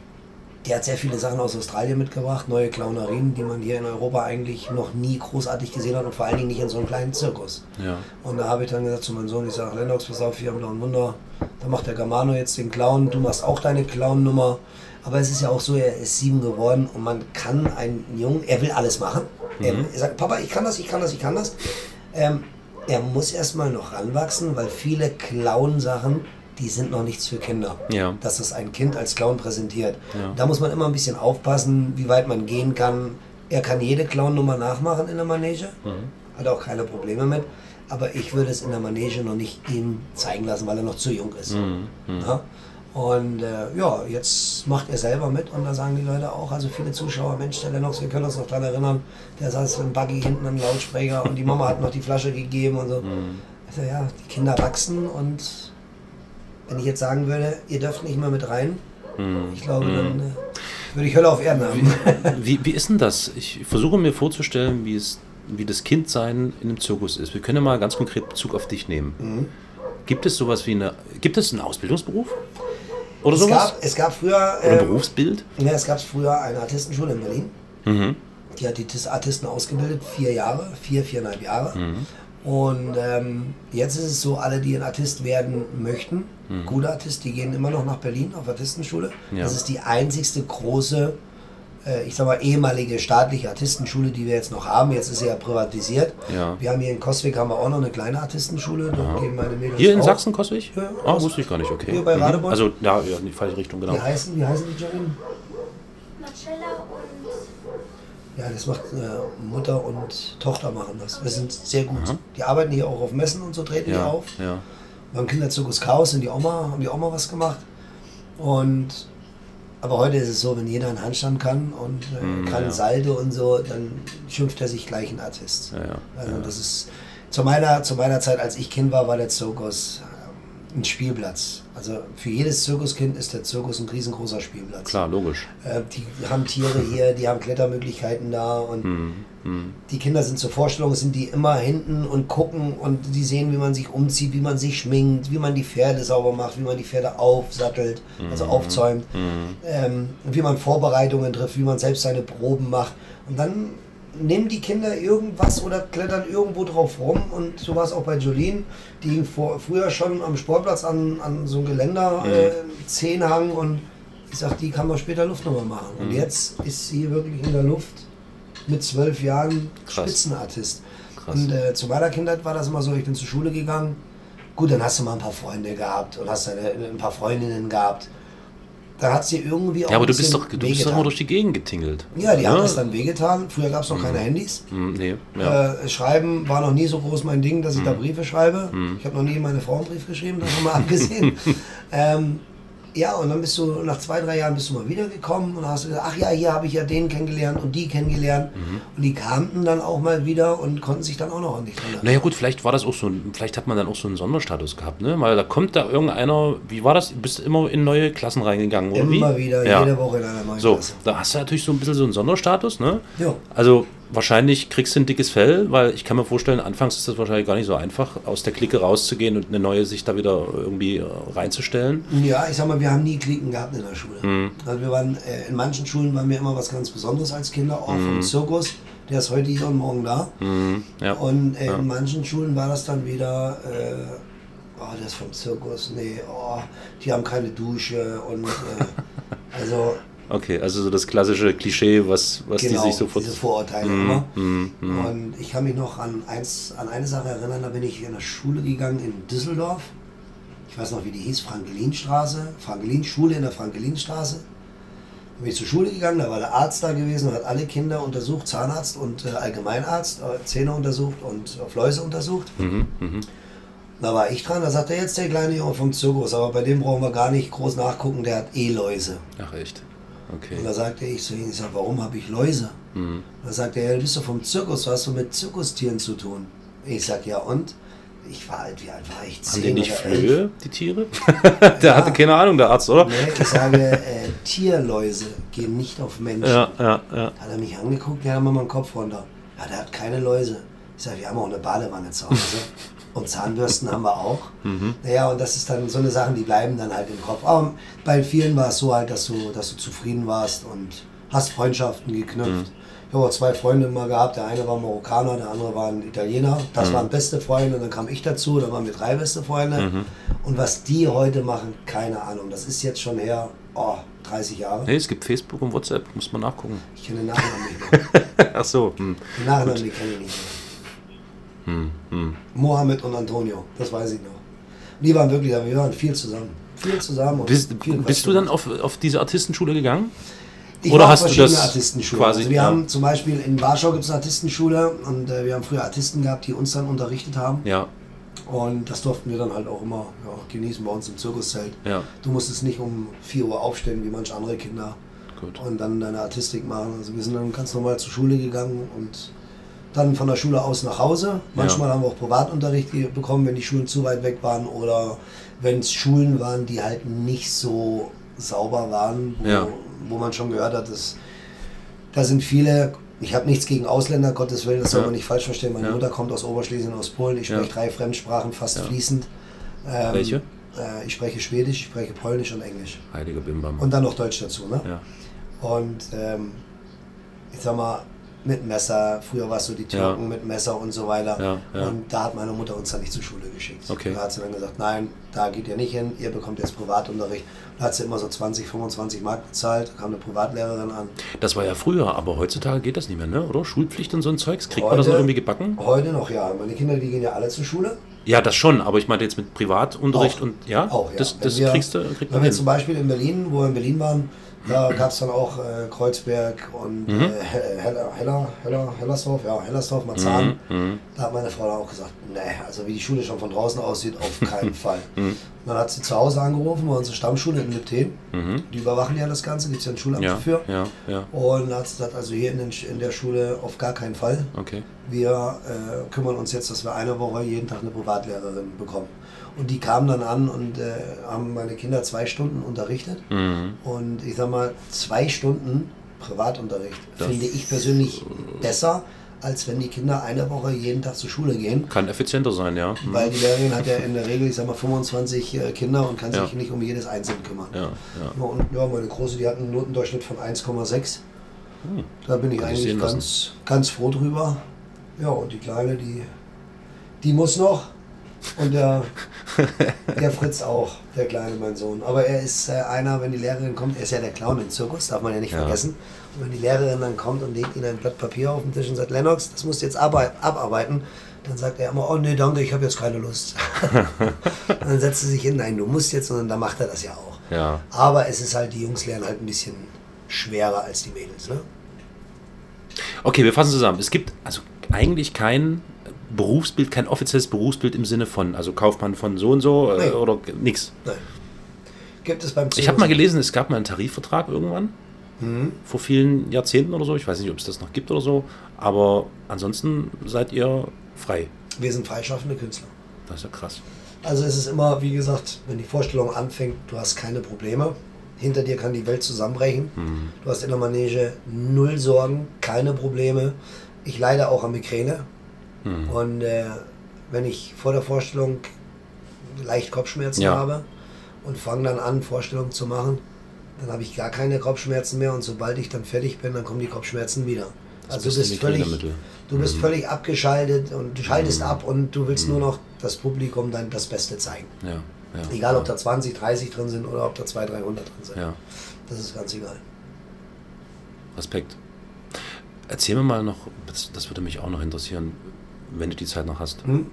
der hat sehr viele Sachen aus Australien mitgebracht, neue Clownerien, die man hier in Europa eigentlich noch nie großartig gesehen hat und vor allen Dingen nicht in so einem kleinen Zirkus. Ja. Und da habe ich dann gesagt zu meinem Sohn, ich sage, Lennox, pass auf, hier am Blauen Wunder, da macht der Germano jetzt den Clown, du machst auch deine Clown-Nummer. Aber es ist ja auch so, er ist sieben geworden und man kann einen Jungen, er will alles machen. Er, er sagt, Papa, ich kann das, ich kann das, ich kann das. Ähm, er muss erstmal noch ranwachsen, weil viele Clown-Sachen, die sind noch nichts für Kinder. Ja. Dass das ein Kind als Clown präsentiert. Ja. Da muss man immer ein bisschen aufpassen, wie weit man gehen kann. Er kann jede Clown-Nummer nachmachen in der Manege. Mhm. Hat auch keine Probleme mit. Aber ich würde es in der Manege noch nicht ihm zeigen lassen, weil er noch zu jung ist. Mhm. Ja? Und äh, ja, jetzt macht er selber mit und da sagen die Leute auch, also viele Zuschauer, Mensch, der Lennox, wir können uns noch daran erinnern, der saß im Buggy hinten am Lautsprecher und die Mama hat noch die Flasche gegeben und so. Mhm. Sag, ja, die Kinder wachsen und wenn ich jetzt sagen würde, ihr dürft nicht mehr mit rein, Mhm. ich glaube, dann äh, würde ich Hölle auf Erden haben. Wie, wie ist denn das? Ich versuche mir vorzustellen, wie, es, wie das Kindsein in einem Zirkus ist. Wir können ja mal ganz konkret Bezug auf dich nehmen. Mhm. Gibt es sowas wie eine. Gibt es einen Ausbildungsberuf? Oder Es sowas? gab, es gab früher, Oder ein äh, Berufsbild? ja, es gab früher eine Artistenschule in Berlin. Mhm. Die hat die Tis- Artisten ausgebildet, vier Jahre, vier, viereinhalb Jahre. Mhm. Und ähm, jetzt ist es so, alle, die ein Artist werden möchten, gute Artist, die gehen immer noch nach Berlin auf Artistenschule. Mhm. Ja. Das ist die einzigste große, äh, ich sag mal, ehemalige staatliche Artistenschule, die wir jetzt noch haben. Jetzt ist sie ja privatisiert. Ja. Wir haben hier in Koswig haben wir auch noch eine kleine Artistenschule. Dort gehen meine Mädels Hier in auch. Sachsen, Koswig? Ja, Ah, wusste ich gar nicht, okay. Hier bei Mhm. Radebeul? Also, ja, ja, in die falsche Richtung, genau. Wie heißen, wie heißen die Jolene? Marcella und Ja, das macht äh, Mutter und Tochter machen das. Wir sind sehr gut. Aha. Die arbeiten hier auch auf Messen und so treten die Ja, auf. ja. Beim Kinderzirkus Chaos sind die mal, haben die mal was gemacht. Und aber heute ist es so, wenn jeder einen Handstand kann und äh, Mm, kann ja. Salde und so, dann schimpft er sich gleich ein Artist. Ja, ja, Also das ist zu meiner, zu meiner Zeit, als ich Kind war, war der Zirkus ein Spielplatz. Also für jedes Zirkuskind ist der Zirkus ein riesengroßer Spielplatz. Klar, logisch. Äh, die haben Tiere hier, die haben Klettermöglichkeiten da und Mhm. Mhm. die Kinder sind zur Vorstellung, sind die immer hinten und gucken und die sehen, wie man sich umzieht, wie man sich schminkt, wie man die Pferde sauber macht, wie man die Pferde aufsattelt, also aufzäumt, Mhm. ähm, wie man Vorbereitungen trifft, wie man selbst seine Proben macht. Und dann nehmen die Kinder irgendwas oder klettern irgendwo drauf rum und so war es auch bei Jolene, die vor, früher schon am Sportplatz an, an so einem Geländer, äh, zehn hang und ich sag, die kann man später Luftnummer machen. Und jetzt ist sie wirklich in der Luft mit zwölf Jahren Krass. Spitzenartist. Krass. Und äh, zu meiner Kindheit war das immer so, ich bin zur Schule gegangen. Gut, dann hast du mal ein paar Freunde gehabt und hast ein paar Freundinnen gehabt. Dann hat sie irgendwie auch Ja, aber ein du bist doch, du bist doch durch die Gegend getingelt. Ja, die haben Ja. das dann wehgetan. Früher gab es noch keine Handys. Mhm, nee, ja. Äh, Schreiben war noch nie so groß mein Ding, dass ich da Briefe schreibe. Ich habe noch nie meine Frau einen Brief geschrieben, davon mal abgesehen. ähm, ja, und dann bist du nach zwei, drei Jahren bist du mal wiedergekommen und hast gesagt, ach ja, hier habe ich ja den kennengelernt und die kennengelernt. Und die kamen dann auch mal wieder und konnten sich dann auch noch an dich erinnern. Naja gut, vielleicht war das auch so, ein- vielleicht hat man dann auch so einen Sonderstatus gehabt, ne? Weil da kommt da irgendeiner, wie war das? Du bist immer in neue Klassen reingegangen, oder wie? Immer wieder, ja. jede Woche in einer neuen So, Klasse. da hast du natürlich so ein bisschen so einen Sonderstatus, ne? Ja. Also wahrscheinlich kriegst du ein dickes Fell, weil ich kann mir vorstellen, anfangs ist das wahrscheinlich gar nicht so einfach, aus der Clique rauszugehen und eine neue sich da wieder irgendwie äh, reinzustellen. Ja, ich sag mal, wir haben nie Klicken gehabt in der Schule. Mhm. Also wir waren, äh, in manchen Schulen waren wir immer was ganz Besonderes als Kinder, auch Mhm. vom Zirkus. Der ist heute hier und morgen da. Ja. Und äh, in manchen Schulen war das dann wieder, äh, oh, das vom Zirkus, nee, oh, die haben keine Dusche und äh, also Okay, also so das klassische Klischee, was, was genau, die sich sofort. diese Vorurteile immer. mhm, mhm. Und ich kann mich noch an, eins, an eine Sache erinnern, da bin ich in eine Schule gegangen in Düsseldorf. Ich weiß noch, wie die hieß, Frankelinstraße, Frankelin-Schule in der Frankelinstraße. Da bin ich zur Schule gegangen, da war der Arzt da gewesen und hat alle Kinder untersucht, Zahnarzt und äh, Allgemeinarzt, äh, Zähne untersucht und äh, Fläuse untersucht. Mhm, mhm. Da war ich dran, da sagte jetzt der kleine Junge vom Zirkus, aber bei dem brauchen wir gar nicht groß nachgucken, der hat eh Läuse. Ach echt. Okay. Und da sagte ich zu ihm, ich sag, warum habe ich Läuse? Mhm. Da sagte er, ja, du bist doch vom Zirkus, was hast du mit Zirkustieren zu tun? Ich sag, ja und? Ich war alt, wie alt war ich? Haben Zehn die nicht oder elf? Flöhe, die Tiere? der hatte keine Ahnung, der Arzt, oder? Nee, ich sage, äh, Tierläuse gehen nicht auf Menschen. Ja, ja, ja. Hat er mich angeguckt, ja, mach mal den Kopf runter. Ja, der hat keine Läuse. Ich sage, wir haben auch eine Badewanne zu Hause. Und Zahnbürsten haben wir auch. Mhm. Naja, und das ist dann so eine Sache, die bleiben dann halt im Kopf. Aber bei vielen war es so halt, dass du, dass du zufrieden warst und hast Freundschaften geknüpft. Ich habe auch zwei Freunde mal gehabt. Der eine war Marokkaner, der andere war ein Italiener. Das waren beste Freunde. Und dann kam ich dazu, dann waren wir drei beste Freunde. Und was die heute machen, keine Ahnung. Das ist jetzt schon her, oh, 30 Jahre. Nee, es gibt Facebook und WhatsApp, muss man nachgucken. Ich kenne den Nachnamen nicht mehr. Ach so. Hm. Den Nachnamen kenne ich nicht mehr. Hm, hm. Mohammed und Antonio, das weiß ich noch. Die waren wirklich, wir waren viel zusammen. Viel zusammen. und Bist, viel bist du dann auf, auf diese Artistenschule gegangen? Ich oder hast du das Artistenschulen. quasi- also wir ja. haben zum Beispiel in Warschau gibt es eine Artistenschule und äh, wir haben früher Artisten gehabt, die uns dann unterrichtet haben. Ja, Und das durften wir dann halt auch immer ja, genießen bei uns im Zirkuszelt. ja, Du musstest nicht um 4 Uhr aufstehen, wie manche andere Kinder, gut. und dann deine Artistik machen. Also wir sind dann ganz normal zur Schule gegangen und dann von der Schule aus nach Hause. Manchmal haben wir auch Privatunterricht bekommen, wenn die Schulen zu weit weg waren oder wenn es Schulen waren, die halt nicht so sauber waren, wo, Ja. wo man schon gehört hat, dass da sind viele. Ich habe nichts gegen Ausländer, Gottes Willen, das soll Ja. man nicht falsch verstehen. Meine Ja. Mutter kommt aus Oberschlesien, aus Polen. Ich Ja. spreche drei Fremdsprachen fast Ja. fließend. Ähm, Welche? Äh, ich spreche Schwedisch, ich spreche Polnisch und Englisch. Heiliger Bimbam. Und dann noch Deutsch dazu. Ne? ja. Und ähm, ich sag mal, mit Messer, früher war es so die Türken Ja. mit Messer und so weiter. Ja, ja. Und da hat meine Mutter uns dann nicht zur Schule geschickt. Okay. Da hat sie dann gesagt, nein, da geht ihr nicht hin, ihr bekommt jetzt Privatunterricht. Da hat sie immer so 20, 25 Mark bezahlt, da kam eine Privatlehrerin an. Das war ja früher, aber heutzutage geht das nicht mehr, ne? oder? Schulpflicht und so ein Zeugs. Kriegt man das Heute- noch irgendwie gebacken? Heute noch, ja. Meine Kinder, die gehen ja alle zur Schule. Ja, das schon, aber ich meinte jetzt mit Privatunterricht Auch. und ja, Auch, ja. das, das wir- kriegst du, kriegt Wenn wir zum hin. Beispiel in Berlin, wo wir in Berlin waren, da gab es dann auch äh, Kreuzberg und Mhm. äh, He- Heller, Heller, Heller, Hellersdorf, ja, Hellersdorf, Marzahn. Mhm, mhm. Da hat meine Frau dann auch gesagt, nee, also wie die Schule schon von draußen aussieht, auf keinen Fall. Mhm. Dann hat sie zu Hause angerufen, bei unserer Stammschule in Lipten. Mhm. Die überwachen ja das Ganze, gibt es ja ein Schulamt Ja, dafür. ja, ja, Und hat sie gesagt, also hier in, den, in der Schule auf gar keinen Fall. okay. Wir äh, kümmern uns jetzt, dass wir eine Woche jeden Tag eine Privatlehrerin bekommen. Und die kamen dann an und äh, haben meine Kinder zwei Stunden unterrichtet. Mhm. Und ich sag mal, zwei Stunden Privatunterricht Das- finde ich persönlich besser, als wenn die Kinder eine Woche jeden Tag zur Schule gehen. Kann effizienter sein, ja. Mhm. Weil die Lehrerin hat ja in der Regel, ich sag mal, 25 äh, Kinder und kann Ja. sich nicht um jedes einzelne kümmern. Ja, ja. Und ja, meine Große, die hat einen Notendurchschnitt von 1,6. Hm. Da bin ich Kann ich eigentlich lassen. ganz, ganz froh drüber. Ja, und die Kleine, die, die muss noch. Und der, der Fritz auch, der Kleine, mein Sohn. Aber er ist äh, einer, wenn die Lehrerin kommt, er ist ja der Clown im Zirkus, darf man ja nicht Ja. vergessen. Und wenn die Lehrerin dann kommt und legt ihm ein Blatt Papier auf den Tisch und sagt, Lennox, das musst du jetzt arbeit- abarbeiten, dann sagt er immer, oh nee, danke, ich habe jetzt keine Lust. und dann setzt sie sich hin, nein, du musst jetzt, und dann macht er das ja auch. Ja. Aber es ist halt, die Jungs lernen halt ein bisschen schwerer als die Mädels, ne? Okay, wir fassen zusammen. Es gibt also eigentlich kein Berufsbild, kein offizielles Berufsbild im Sinne von, also Kaufmann von so und so äh, oder nix. Nein. Gibt es beim Ich habe mal gelesen, es gab mal einen Tarifvertrag irgendwann, Mhm. vor vielen Jahrzehnten oder so. Ich weiß nicht, ob es das noch gibt oder so. Aber ansonsten seid ihr frei. Wir sind freischaffende Künstler. Das ist ja krass. Also es ist immer, wie gesagt, wenn die Vorstellung anfängt, du hast keine Probleme. Hinter dir kann die Welt zusammenbrechen. Mhm. Du hast in der Manege null Sorgen, keine Probleme. Ich leide auch an Migräne. Mhm. Und äh, wenn ich vor der Vorstellung leicht Kopfschmerzen Ja. habe und fange dann an, Vorstellungen zu machen, dann habe ich gar keine Kopfschmerzen mehr und sobald ich dann fertig bin, dann kommen die Kopfschmerzen wieder. Das also du bist völlig, du bist Mhm. völlig abgeschaltet und du schaltest Mhm. ab und du willst Mhm. nur noch das Publikum dann das Beste zeigen. Ja, ja. Egal, ob da 20, 30 drin sind oder ob da 200, 300 drin sind. Ja. Das ist ganz egal. Respekt. Erzähl mir mal noch, das, das würde mich auch noch interessieren, wenn du die Zeit noch hast. Hm?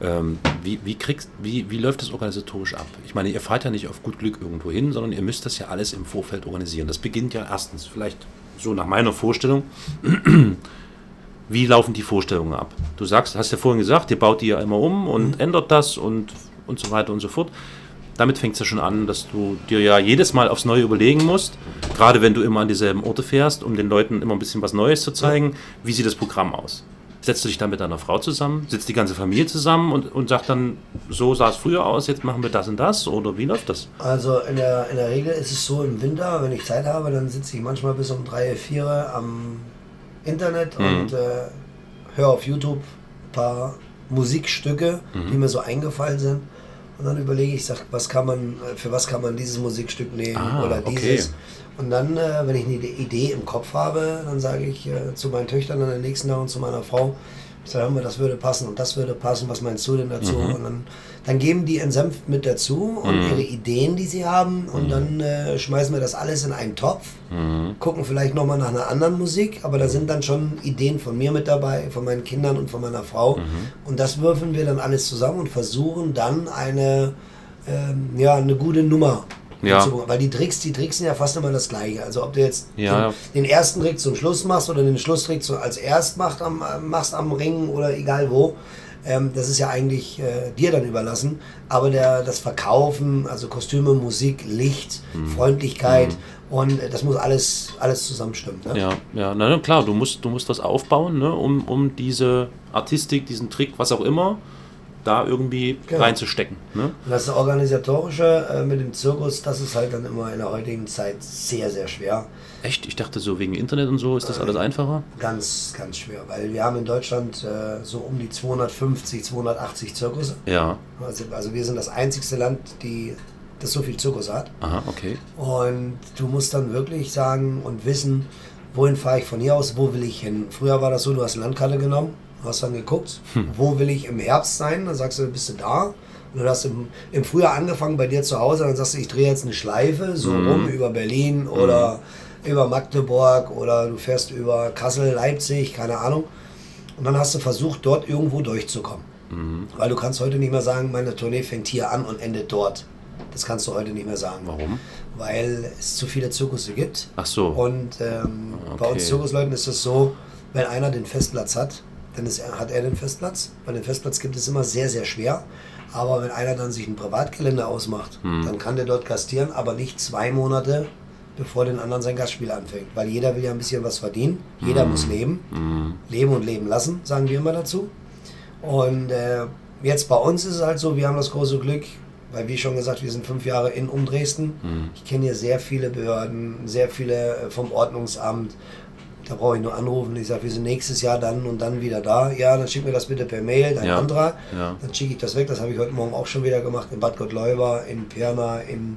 Ähm, wie, wie, kriegst, wie, wie läuft das organisatorisch ab? Ich meine, ihr fahrt ja nicht auf gut Glück irgendwo hin, sondern ihr müsst das ja alles im Vorfeld organisieren. Das beginnt ja erstens, vielleicht so nach meiner Vorstellung. Wie laufen die Vorstellungen ab? Du sagst, hast ja vorhin gesagt, ihr baut die ja immer um und ändert das und, und so weiter und so fort. Damit fängt es ja schon an, dass du dir ja jedes Mal aufs Neue überlegen musst, gerade wenn du immer an dieselben Orte fährst, um den Leuten immer ein bisschen was Neues zu zeigen, wie sieht das Programm aus? Setzt du dich dann mit deiner Frau zusammen, sitzt die ganze Familie zusammen und, und sagt dann, so sah es früher aus, jetzt machen wir das und das oder wie läuft das? Also in der, in der Regel ist es so im Winter, wenn ich Zeit habe, dann sitze ich manchmal bis um 3, 4 am Internet Mhm. und äh, höre auf YouTube ein paar Musikstücke, Mhm. die mir so eingefallen sind. Und dann überlege ich, sag, was kann man, äh, für was kann man dieses Musikstück nehmen Ah, oder okay. Und dann, äh, wenn ich eine Idee im Kopf habe, dann sage ich äh, zu meinen Töchtern an den nächsten Tag und zu meiner Frau, ich sage, das würde passen und das würde passen, was meinst du denn dazu? Mhm. Und dann, dann geben die entsenft mit dazu und ihre Ideen, die sie haben und dann äh, schmeißen wir das alles in einen Topf, Mhm. gucken vielleicht nochmal nach einer anderen Musik, aber da sind dann schon Ideen von mir mit dabei, von meinen Kindern und von meiner Frau Mhm. und das würfeln wir dann alles zusammen und versuchen dann eine, ähm, ja, eine gute Nummer Ja. Weil die Tricks, die Tricks sind ja fast immer das gleiche. Also ob du jetzt Ja. den, den ersten Trick zum Schluss machst oder den Schlusstrick zu, als erst macht am, machst am Ring oder egal wo, ähm, das ist ja eigentlich äh, dir dann überlassen. Aber der, das Verkaufen, also Kostüme, Musik, Licht, Mhm. Freundlichkeit und äh, das muss alles, alles zusammenstimmen. Ne? Ja, ja, na, na klar, du musst, du musst was aufbauen, ne, um, um diese Artistik, diesen Trick, was auch immer, da irgendwie Genau. reinzustecken. Ne? Das Organisatorische äh, mit dem Zirkus, das ist halt dann immer in der heutigen Zeit sehr, sehr schwer. Echt? Ich dachte so wegen Internet und so ist das alles einfacher. Ganz, ganz schwer, weil wir haben in Deutschland äh, so um die 250, 280 Zirkusse. Ja, Also, also wir sind das einzigste Land, die das so viel Zirkus hat. aha, okay. Und du musst dann wirklich sagen und wissen, wohin fahre ich von hier aus, wo will ich hin. Früher war das so, du hast eine Landkarte genommen, hast dann geguckt, wo will ich im Herbst sein, dann sagst du, bist du da. Und du hast im, im Frühjahr angefangen bei dir zu Hause, dann sagst du, ich drehe jetzt eine Schleife, so rum über Berlin oder über Magdeburg oder du fährst über Kassel, Leipzig, keine Ahnung. Und dann hast du versucht, dort irgendwo durchzukommen. Weil du kannst heute nicht mehr sagen, meine Tournee fängt hier an und endet dort. Das kannst du heute nicht mehr sagen. Warum? Weil es zu viele Zirkusse gibt. Ach so. Und ähm, bei Okay. uns Zirkusleuten ist es so, wenn einer den Festplatz hat, dann ist hat er den Festplatz. Weil den Festplatz gibt es immer sehr, sehr schwer. Aber wenn einer dann sich ein Privatgelände ausmacht, Hm. dann kann der dort gastieren, aber nicht zwei Monate, bevor den anderen sein Gastspiel anfängt. Weil jeder will ja ein bisschen was verdienen. Hm. Jeder muss leben. Leben und leben lassen, sagen wir immer dazu. Und äh, jetzt bei uns ist es halt so, wir haben das große Glück, weil wie schon gesagt, wir sind fünf Jahre in um Dresden. Hm. Ich kenne hier sehr viele Behörden, sehr viele äh, vom Ordnungsamt. Da brauche ich nur anrufen. Ich sage, wir sind nächstes Jahr dann und dann wieder da. Ja, dann schick mir das bitte per Mail, dein Ja, Antrag. ja. Dann schicke ich das weg. Das habe ich heute Morgen auch schon wieder gemacht. In Bad Gottleuba, in Pirna, in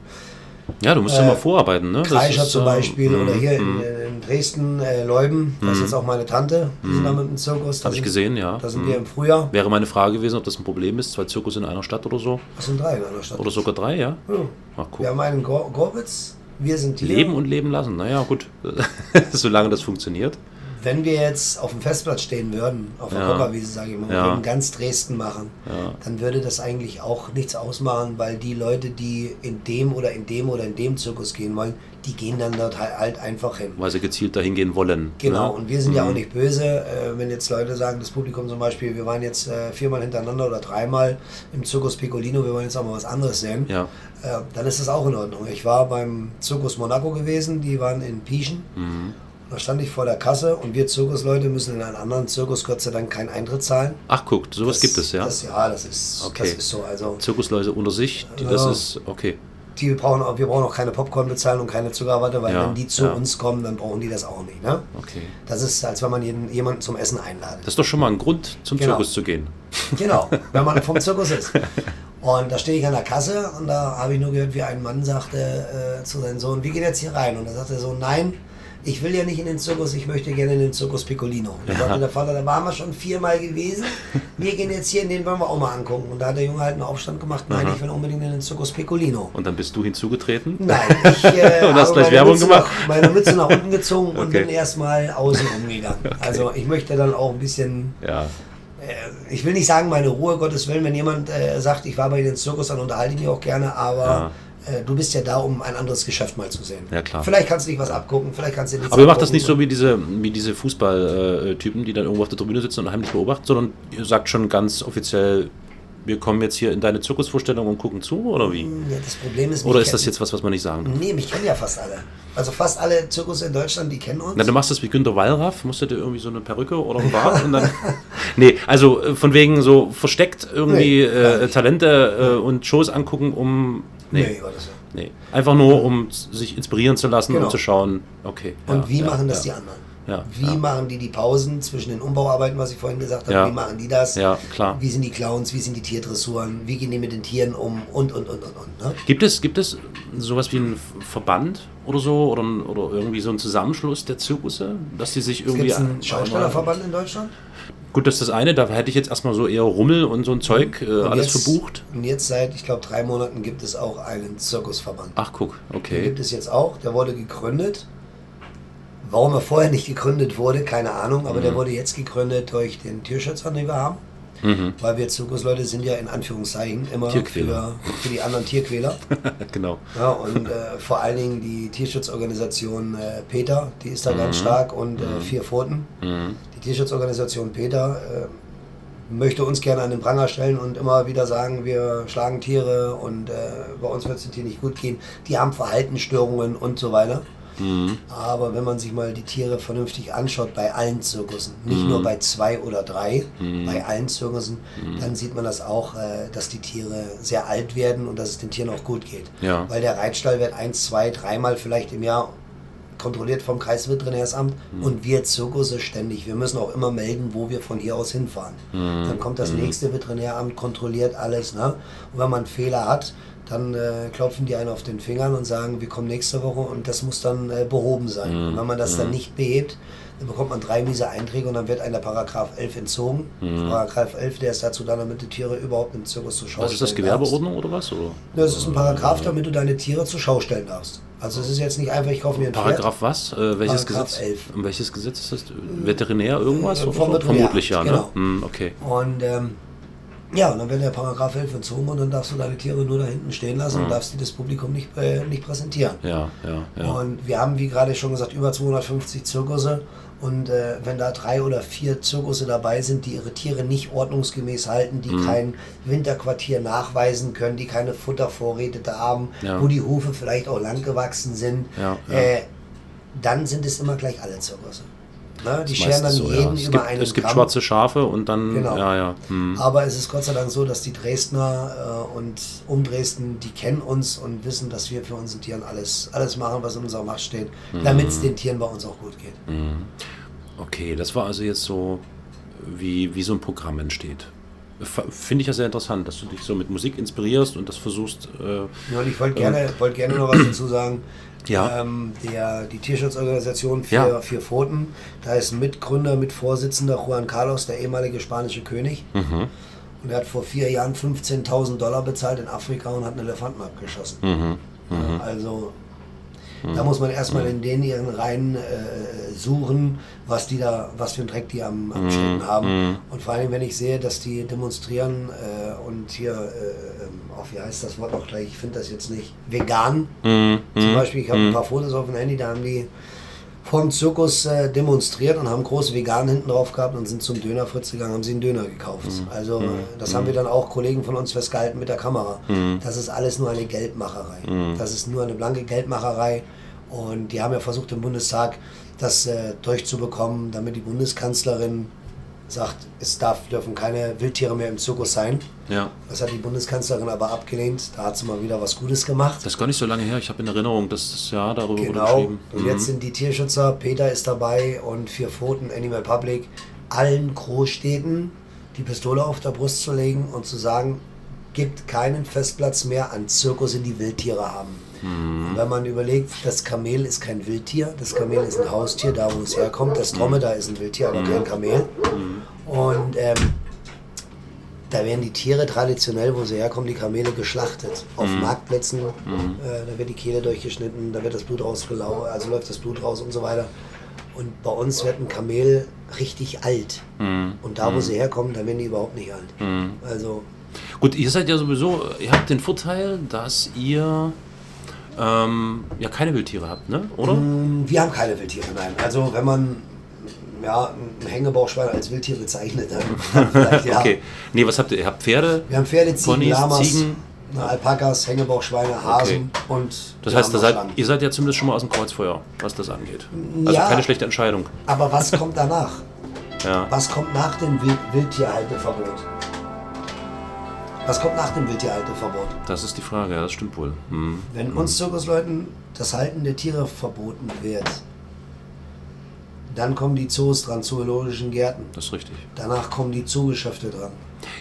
Ja, du musst Äh, ja mal vorarbeiten, ne? Das Kreischer ist, zum äh, Beispiel mm, oder hier in, mm. in Dresden, äh, Leuben. Da ist jetzt auch meine Tante. Die sind da mit dem Zirkus. Da Hab ich gesehen, ja. Da sind Mhm. wir im Frühjahr. Wäre meine Frage gewesen, ob das ein Problem ist, zwei Zirkus in einer Stadt oder so. Das sind drei in einer Stadt. Oder sogar drei, ja? Ja. Ach, Wir cool. haben einen Gor Gorbitz. Wir sind hier. Leben und leben lassen, naja, gut. Solange das funktioniert. Wenn wir jetzt auf dem Festplatz stehen würden, auf der Ja. Rockerwiese, sage ich mal, Ja. würden ganz Dresden machen, Ja. dann würde das eigentlich auch nichts ausmachen, weil die Leute, die in dem oder in dem oder in dem Zirkus gehen wollen, die gehen dann dort halt einfach hin. Weil sie gezielt dahin gehen wollen. Genau, ne? und wir sind ja Mhm. auch nicht böse, äh, wenn jetzt Leute sagen, das Publikum zum Beispiel, wir waren jetzt äh, viermal hintereinander oder dreimal im Zirkus Piccolino, wir wollen jetzt auch mal was anderes sehen, Ja. äh, dann ist das auch in Ordnung. Ich war beim Zirkus Monaco gewesen, die waren in Pieschen. Mhm. Da stand ich vor der Kasse und wir Zirkusleute müssen in einen anderen Zirkus Gott sei Dank keinen Eintritt zahlen. Ach, guckt, sowas Das- gibt es, ja. Das, ja, das ist, Okay. das ist so. Also Zirkusleute unter sich, die, das Ja. ist okay. Die brauchen auch, wir brauchen auch keine Popcorn bezahlen und keine Zuckerwatte, weil Ja, wenn die zu ja. uns kommen, dann brauchen die das auch nicht. Ne? Okay. Das ist, als wenn man jeden, jemanden zum Essen einladet. Das ist doch schon mal ein Grund, zum Genau. Zirkus zu gehen. Genau, wenn man vom Zirkus ist. Und da stehe ich an der Kasse und da habe ich nur gehört, wie ein Mann sagte äh, zu seinem Sohn, wir gehen jetzt hier rein. Und da sagt der Sohn, nein, ich will ja nicht in den Zirkus, ich möchte gerne in den Zirkus Piccolino. Da Ja. der Vater, da waren wir schon viermal gewesen. Wir gehen jetzt hier, in den wollen wir auch mal angucken. Und da hat der Junge halt einen Aufstand gemacht, nein, ich will unbedingt in den Zirkus Piccolino. Und dann bist du hinzugetreten? Nein, ich äh, Und hast habe gleich meine Werbung Mütze gemacht? Nach, meine Mütze nach unten gezogen und Okay. bin erstmal außen rumgegangen. Also ich möchte dann auch ein bisschen Ja. äh, ich will nicht sagen, meine Ruhe, Gottes Willen, wenn jemand äh, sagt, ich war bei den Zirkus, dann unterhalte ich mich auch gerne, aber äh, du bist ja da, um ein anderes Geschäft mal zu sehen. Ja, klar. Vielleicht kannst du dich was abgucken, vielleicht kannst du dir nichts Aber ihr macht das nicht so wie diese, wie diese Fußballtypen, die dann irgendwo auf der Tribüne sitzen und heimlich beobachten, sondern ihr sagt schon ganz offiziell, wir kommen jetzt hier in deine Zirkusvorstellung und gucken zu, oder wie? Ja, das Problem ist, Oder ist das jetzt was, was man nicht sagen darf? Nee, mich kennen ja fast alle. Also fast alle Zirkus in Deutschland, die kennen uns. Na, du machst das wie Günter Wallraff, musst du dir irgendwie so eine Perücke oder ein Bart und dann. nee, also äh, von wegen so versteckt irgendwie Nee, äh. Talente äh, und Shows angucken, um. Nee, Nee, Gottes Willen. nee. Einfach nur, um sich inspirieren zu lassen Genau. und zu schauen, okay. Und ja, wie ja, machen das ja. die anderen? Ja, Wie ja. machen die die Pausen zwischen den Umbauarbeiten, was ich vorhin gesagt habe? Ja. Wie machen die das? Ja, klar. Wie sind die Clowns? Wie sind die Tierdressuren? Wie gehen die mit den Tieren um? Und, und, und, und, und. Ne? Gibt es, gibt es sowas wie einen Verband oder so oder, oder irgendwie so einen Zusammenschluss der Zirkusse, dass die sich Es irgendwie. gibt einen Schaustellerverband in Deutschland. Gut, das ist das eine, da hätte ich jetzt erstmal so eher Rummel und so ein Zeug, äh, alles jetzt, verbucht. Und jetzt seit, ich glaube, drei Monaten gibt es auch einen Zirkusverband. Ach, guck, Den okay. gibt es jetzt auch. Der wurde gegründet. Warum er vorher nicht gegründet wurde, keine Ahnung, aber der wurde jetzt gegründet durch den Tierschützer, den wir haben. Mhm. Weil wir Zirkusleute sind ja in Anführungszeichen immer für, für die anderen Tierquäler. genau. Ja, und äh, vor allen Dingen die Tierschutzorganisation äh, Peter, die ist da ganz stark und äh, Vier Pfoten. Mhm. Die Tierschutzorganisation Peter äh, möchte uns gerne an den Pranger stellen und immer wieder sagen, wir schlagen Tiere und äh, bei uns wird es den Tieren nicht gut gehen. Die haben Verhaltensstörungen und so weiter. Mhm. Aber wenn man sich mal die Tiere vernünftig anschaut, bei allen Zirkussen, nicht nur bei zwei oder drei, bei allen Zirkussen, dann sieht man das auch, äh, dass die Tiere sehr alt werden und dass es den Tieren auch gut geht. Ja. Weil der Reitstall wird eins, zwei, dreimal vielleicht im Jahr kontrolliert vom Kreisveterinärsamt und wir Zirkusse ständig. Wir müssen auch immer melden, wo wir von hier aus hinfahren. Dann kommt das nächste Veterinäramt, kontrolliert alles. Ne? Und wenn man Fehler hat, dann äh, klopfen die einen auf den Fingern und sagen, wir kommen nächste Woche und das muss dann äh, behoben sein. Und wenn man das dann nicht behebt, dann bekommt man drei miese Einträge und dann wird einer Paragraph 11 entzogen. Paragraph 11, der ist dazu da, damit du Tiere überhaupt im Zirkus zur Schau Was ist das, stellen. Gewerbeordnung oder was? Oder? Das ist ein Paragraph, damit du deine Tiere zur Schau stellen darfst. Also es ist jetzt nicht einfach, ich kaufe mir ein Paragraph was? Äh, welches Paragraph Gesetz? 11. Um welches Gesetz ist das? Veterinär irgendwas? Äh, vom? Veterinär, Vermutlich ja, genau. ne? Hm, okay. Pferd. Und ähm, ja, und dann wird der Paragraph 11 entzogen und dann darfst du deine Tiere nur da hinten stehen lassen und darfst die das Publikum nicht, äh, nicht präsentieren. Ja, ja, ja. Und wir haben, wie gerade schon gesagt, über 250 Zirkusse. Und äh, wenn da drei oder vier Zirkusse dabei sind, die ihre Tiere nicht ordnungsgemäß halten, Mhm. die kein Winterquartier nachweisen können, die keine Futtervorräte da haben, Ja. wo die Hufe vielleicht auch lang gewachsen sind, Ja, ja. Äh, dann sind es immer gleich alle Zirkusse. Ne? Die scheren dann so, jeden ja. Es über gibt, einen es gibt Kamm. schwarze Schafe und dann, Genau. ja, ja. Hm. Aber es ist Gott sei Dank so, dass die Dresdner äh, und um Dresden, die kennen uns und wissen, dass wir für unsere Tieren alles, alles machen, was in unserer Macht steht, damit es den Tieren bei uns auch gut geht. Okay, das war also jetzt so, wie, wie so ein Programm entsteht. Finde ich ja sehr interessant, dass du dich so mit Musik inspirierst und das versuchst. Äh, Ja, und ich wollte gerne, wollte gerne noch was dazu sagen. Ja. Ähm, der, die Tierschutzorganisation Vier, Ja. Vier Pfoten, da ist Mitgründer, Mitvorsitzender Juan Carlos, der ehemalige spanische König. Mhm. Und er hat vor vier Jahren 15.000 Dollar bezahlt in Afrika und hat einen Elefanten abgeschossen. Mhm. Ja, also da muss man erstmal in den ihren Reihen äh, suchen, was die da, was für einen Dreck die am, am Stecken haben. Und vor allem, wenn ich sehe, dass die demonstrieren äh, und hier, äh, ähm, auch wie heißt das Wort noch gleich, ich finde das jetzt nicht, vegan. Mhm. Zum Beispiel, ich habe ein paar Fotos auf dem Handy, da haben die vom Zirkus äh, demonstriert und haben groß vegan hinten drauf gehabt und sind zum Dönerfritz gegangen, haben sie einen Döner gekauft. Also äh, das haben wir dann auch Kollegen von uns festgehalten mit der Kamera. Das ist alles nur eine Geldmacherei. Das ist nur eine blanke Geldmacherei und die haben ja versucht im Bundestag das äh, durchzubekommen, damit die Bundeskanzlerin sagt, es darf, dürfen keine Wildtiere mehr im Zirkus sein. Ja. Das hat die Bundeskanzlerin aber abgelehnt. Da hat sie mal wieder was Gutes gemacht. Das ist gar nicht so lange her. Ich habe in Erinnerung, dass das ja darüber wurde Genau. geschrieben. Und Mhm. jetzt sind die Tierschützer, Peter ist dabei und Vier Pfoten, Animal Public, allen Großstädten die Pistole auf der Brust zu legen und zu sagen, gibt keinen Festplatz mehr an Zirkusse, die Wildtiere haben. Und wenn man überlegt, das Kamel ist kein Wildtier, das Kamel ist ein Haustier, da wo es herkommt. Das Dromedar ist ein Wildtier, aber kein Kamel. Und ähm, da werden die Tiere traditionell, wo sie herkommen, die Kamele geschlachtet. Auf Marktplätzen, äh, da wird die Kehle durchgeschnitten, da wird das Blut rausgelaufen, also läuft das Blut raus und so weiter. Und bei uns wird ein Kamel richtig alt. Und da, wo sie herkommen, da werden die überhaupt nicht alt. Also, Gut, ihr seid ja sowieso, ihr habt den Vorteil, dass ihr ähm, ja keine Wildtiere habt, ne? Oder? Mm, Wir haben keine Wildtiere, nein. Also wenn man ja, ein Hängebauchschwein als Wildtier bezeichnet, dann vielleicht ja. Okay. Nee, was habt ihr? Ihr habt Pferde? Wir haben Pferde, Ziegen, Ponys, Lamas, Ziegen. Alpakas, Hängebauchschweine, Hasen und Das heißt, da seid, ihr seid ja zumindest schon mal aus dem Kreuzfeuer, was das angeht. Also Ja. keine schlechte Entscheidung. Aber was kommt danach? Ja. Was kommt nach dem Wild Wildtierhalteverbot? Was kommt nach dem Wildtierhalteverbot? Das ist die Frage, ja, das stimmt wohl. Hm. Wenn uns Zirkusleuten das Halten der Tiere verboten wird, dann kommen die Zoos dran, zoologischen Gärten. Das ist richtig. Danach kommen die Zoogeschäfte dran.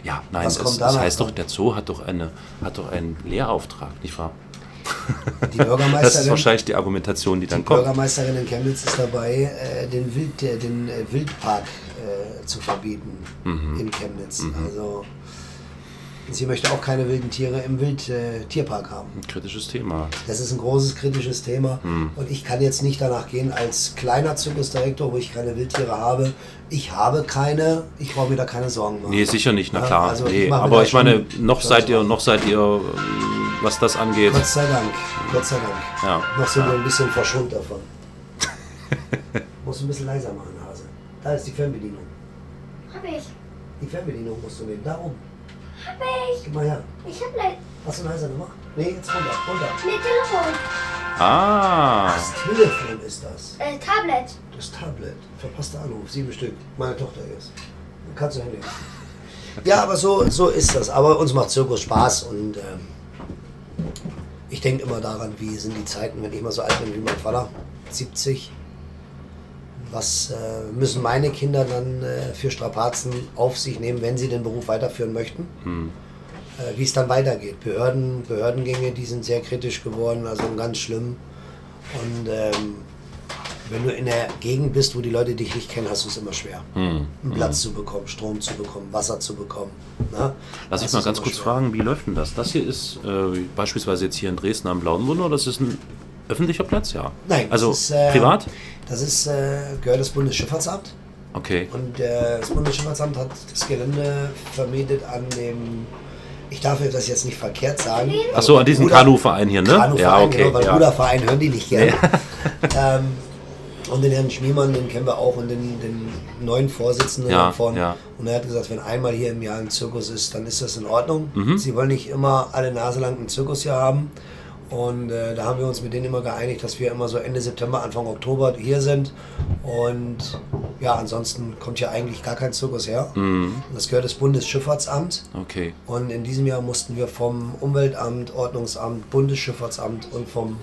Ja, nein, Was das, das heißt doch, dran? der Zoo hat doch, eine, hat doch einen Lehrauftrag, nicht wahr? Die Das ist Bürgermeisterin, wahrscheinlich die Argumentation, die dann die kommt. Bürgermeisterin in Chemnitz ist dabei, äh, den, Wild, äh, den äh, Wildpark äh, zu verbieten Mhm. in Chemnitz. Also sie möchte auch keine wilden Tiere im Wildtierpark äh, haben. Ein kritisches Thema. Das ist ein großes kritisches Thema Mhm. und ich kann jetzt nicht danach gehen als kleiner Zirkusdirektor, wo ich keine Wildtiere habe. Ich habe keine, ich brauche mir da keine Sorgen machen. Nee, sicher nicht, na Ja, klar. also nee. ich Aber ich meine, noch seid ihr, noch seid ihr, was das angeht. Gott sei Dank, Gott sei Dank. Ja. Noch sind Ja. wir ein bisschen verschont davon. musst du ein bisschen leiser machen, Hase. Da ist die Fernbedienung. Hab ich. Die Fernbedienung musst du nehmen. Da oben. Hab ich. Gib mal her. Ich hab le Hast du einen heiser gemacht? Nee, jetzt runter, runter. ne Telefon. Ah, Das Telefon ist das. Äh, Tablet. Das Tablet. Verpasster Anruf. Sieben Stück. Meine Tochter ist. Kannst du hinlegen. Ja, aber so, so ist das. Aber uns macht Zirkus Spaß und ähm, ich denke immer daran, wie sind die Zeiten, wenn ich mal so alt bin wie mein Vater, 70. Was äh, müssen meine Kinder dann äh, für Strapazen auf sich nehmen, wenn sie den Beruf weiterführen möchten? Äh, wie es dann weitergeht. Behörden, Behördengänge, die sind sehr kritisch geworden, also ganz schlimm. Und ähm, wenn du in der Gegend bist, wo die Leute dich nicht kennen, hast du es immer schwer. Hm, Einen Platz zu bekommen, Strom zu bekommen, Wasser zu bekommen. Ne? lass ich Das mal ganz kurz schwer. fragen, wie läuft denn das? Das hier ist äh, beispielsweise jetzt hier in Dresden am Blauen Wunder, das ist ein öffentlicher Platz, ja? Nein, Also ist, äh, privat? Das ist, äh, gehört das Bundesschifffahrtsamt. Okay. Und äh, das Bundesschifffahrtsamt hat das Gelände vermietet an dem, ich darf das jetzt nicht verkehrt sagen. Ach so, an diesem Kanuverein hier, ne? Kanuverein, ja, okay. genau, weil ja. Bruderverein hören die nicht gerne. ähm, und den Herrn Schmiemann, den kennen wir auch und den, den neuen Vorsitzenden Ja, davon. ja. Und er hat gesagt, wenn einmal hier im Jahr ein Zirkus ist, dann ist das in Ordnung. Mhm. Sie wollen nicht immer alle Nase lang einen Zirkus hier haben. Und äh, da haben wir uns mit denen immer geeinigt, dass wir immer so Ende September, Anfang Oktober hier sind. Und ja, ansonsten kommt ja eigentlich gar kein Zirkus her. Mhm. Das gehört das Bundesschifffahrtsamt. Okay. Und in diesem Jahr mussten wir vom Umweltamt, Ordnungsamt, Bundesschifffahrtsamt und vom,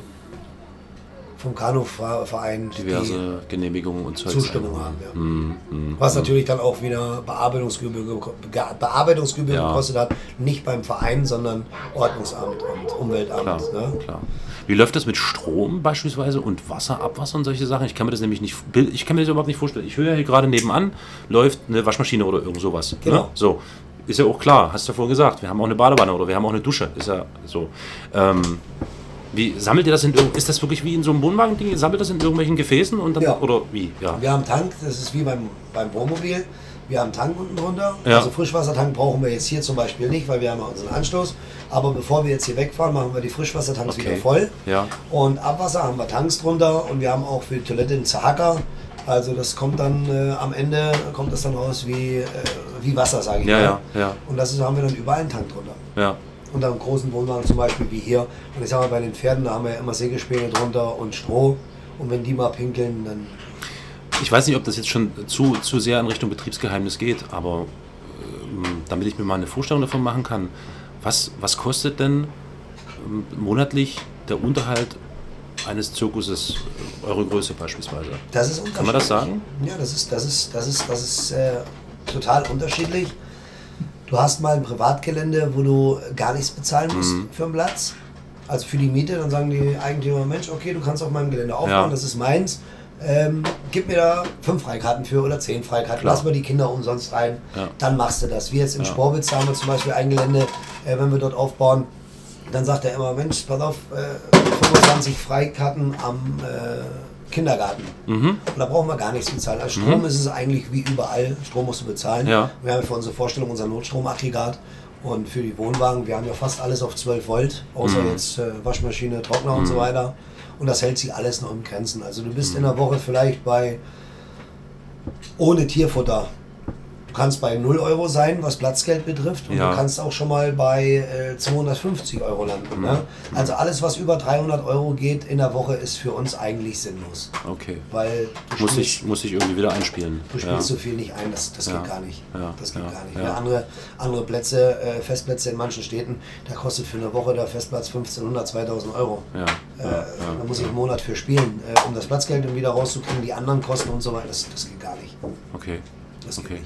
vom Kanuverein die Diverse Genehmigungen und. Zustimmung haben. Ja. Mhm. Mhm. Was natürlich dann auch wieder Bearbeitungsgebühr, geko- Ge- Bearbeitungsgebühr Ja. gekostet hat. Nicht beim Verein, sondern Ordnungsamt und Umweltamt. Klar, Ne? klar. Wie läuft das mit Strom beispielsweise und Wasser, Abwasser und solche Sachen? Ich kann mir das nämlich nicht, ich kann mir das überhaupt nicht vorstellen. Ich höre hier gerade nebenan läuft eine Waschmaschine oder irgend sowas. Genau. Ne? So. Ist ja auch klar, hast du ja vorhin gesagt. Wir haben auch eine Badewanne oder wir haben auch eine Dusche. Ist ja so. Ähm, wie sammelt ihr das in Ist das wirklich wie in so einem Wohnwagen-Ding? Ihr sammelt das in irgendwelchen Gefäßen und dann Ja. oder wie? Ja. Wir haben Tank, das ist wie beim, beim Wohnmobil. Wir haben Tank unten drunter. Ja. Also Frischwassertank brauchen wir jetzt hier zum Beispiel nicht, weil wir haben ja unseren Anschluss. Aber bevor wir jetzt hier wegfahren, machen wir die Frischwassertanks Okay. wieder voll. Ja. Und Abwasser haben wir Tanks drunter und wir haben auch für die Toilette einen Zahacker. Also das kommt dann äh, am Ende kommt das dann raus wie, äh, wie Wasser, sage ich Ja, mal. ja, ja. Und das ist, haben wir dann überall einen Tank drunter. Ja. Und am großen Wohnwagen zum Beispiel wie hier. Und ich sag mal, bei den Pferden, da haben wir ja immer Sägespäne drunter und Stroh. Und wenn die mal pinkeln, dann Ich weiß nicht, ob das jetzt schon zu, zu sehr in Richtung Betriebsgeheimnis geht, aber ähm, damit ich mir mal eine Vorstellung davon machen kann, was, was kostet denn ähm, monatlich der Unterhalt eines Zirkuses, äh, eure Größe beispielsweise? Das ist. Kann man das sagen? Ja, das ist, das ist, das ist, das ist äh, total unterschiedlich. Du hast mal ein Privatgelände, wo du gar nichts bezahlen musst Mhm. für einen Platz. Also für die Miete, dann sagen die Eigentümer, Mensch, okay, du kannst auf meinem Gelände aufbauen, Ja. das ist meins. Ähm, gib mir da fünf Freikarten für oder zehn Freikarten, Klar. lass mal die Kinder umsonst rein, Ja. dann machst du das. Wir jetzt in Ja. Sporwitz haben wir zum Beispiel ein Gelände, äh, wenn wir dort aufbauen, dann sagt er immer, Mensch, pass auf, äh, 25 Freikarten am äh, Kindergarten. Mhm. Und da brauchen wir gar nichts bezahlen. Als Strom ist es eigentlich wie überall, Strom musst du bezahlen. Ja. Wir haben ja für unsere Vorstellung unser Notstromaggregat und für die Wohnwagen, wir haben ja fast alles auf 12 Volt, außer Mhm. jetzt äh, Waschmaschine, Trockner und so weiter. Und das hält sich alles noch in Grenzen. Also du bist in der Woche vielleicht bei ohne Tierfutter. Du kannst bei 0 Euro sein, was Platzgeld betrifft, und Ja. du kannst auch schon mal bei äh, 250 Euro landen. Ne? Mhm. Also alles, was über 300 Euro geht in der Woche, ist für uns eigentlich sinnlos. Okay. Weil du Muss spielst- ich, muss ich irgendwie wieder einspielen. Du spielst so viel nicht ein, das, das Ja. geht gar nicht. Ja. Das geht Ja. gar nicht. Ja. Ja. Andere, andere Plätze, äh, Festplätze in manchen Städten, da kostet für eine Woche der Festplatz 1500, 2000 Euro. Ja. Äh, Ja. Da muss ich einen Monat für spielen, äh, um das Platzgeld wieder rauszukriegen, die anderen Kosten und so weiter. Das, das geht gar nicht. Okay. Das geht Okay. nicht.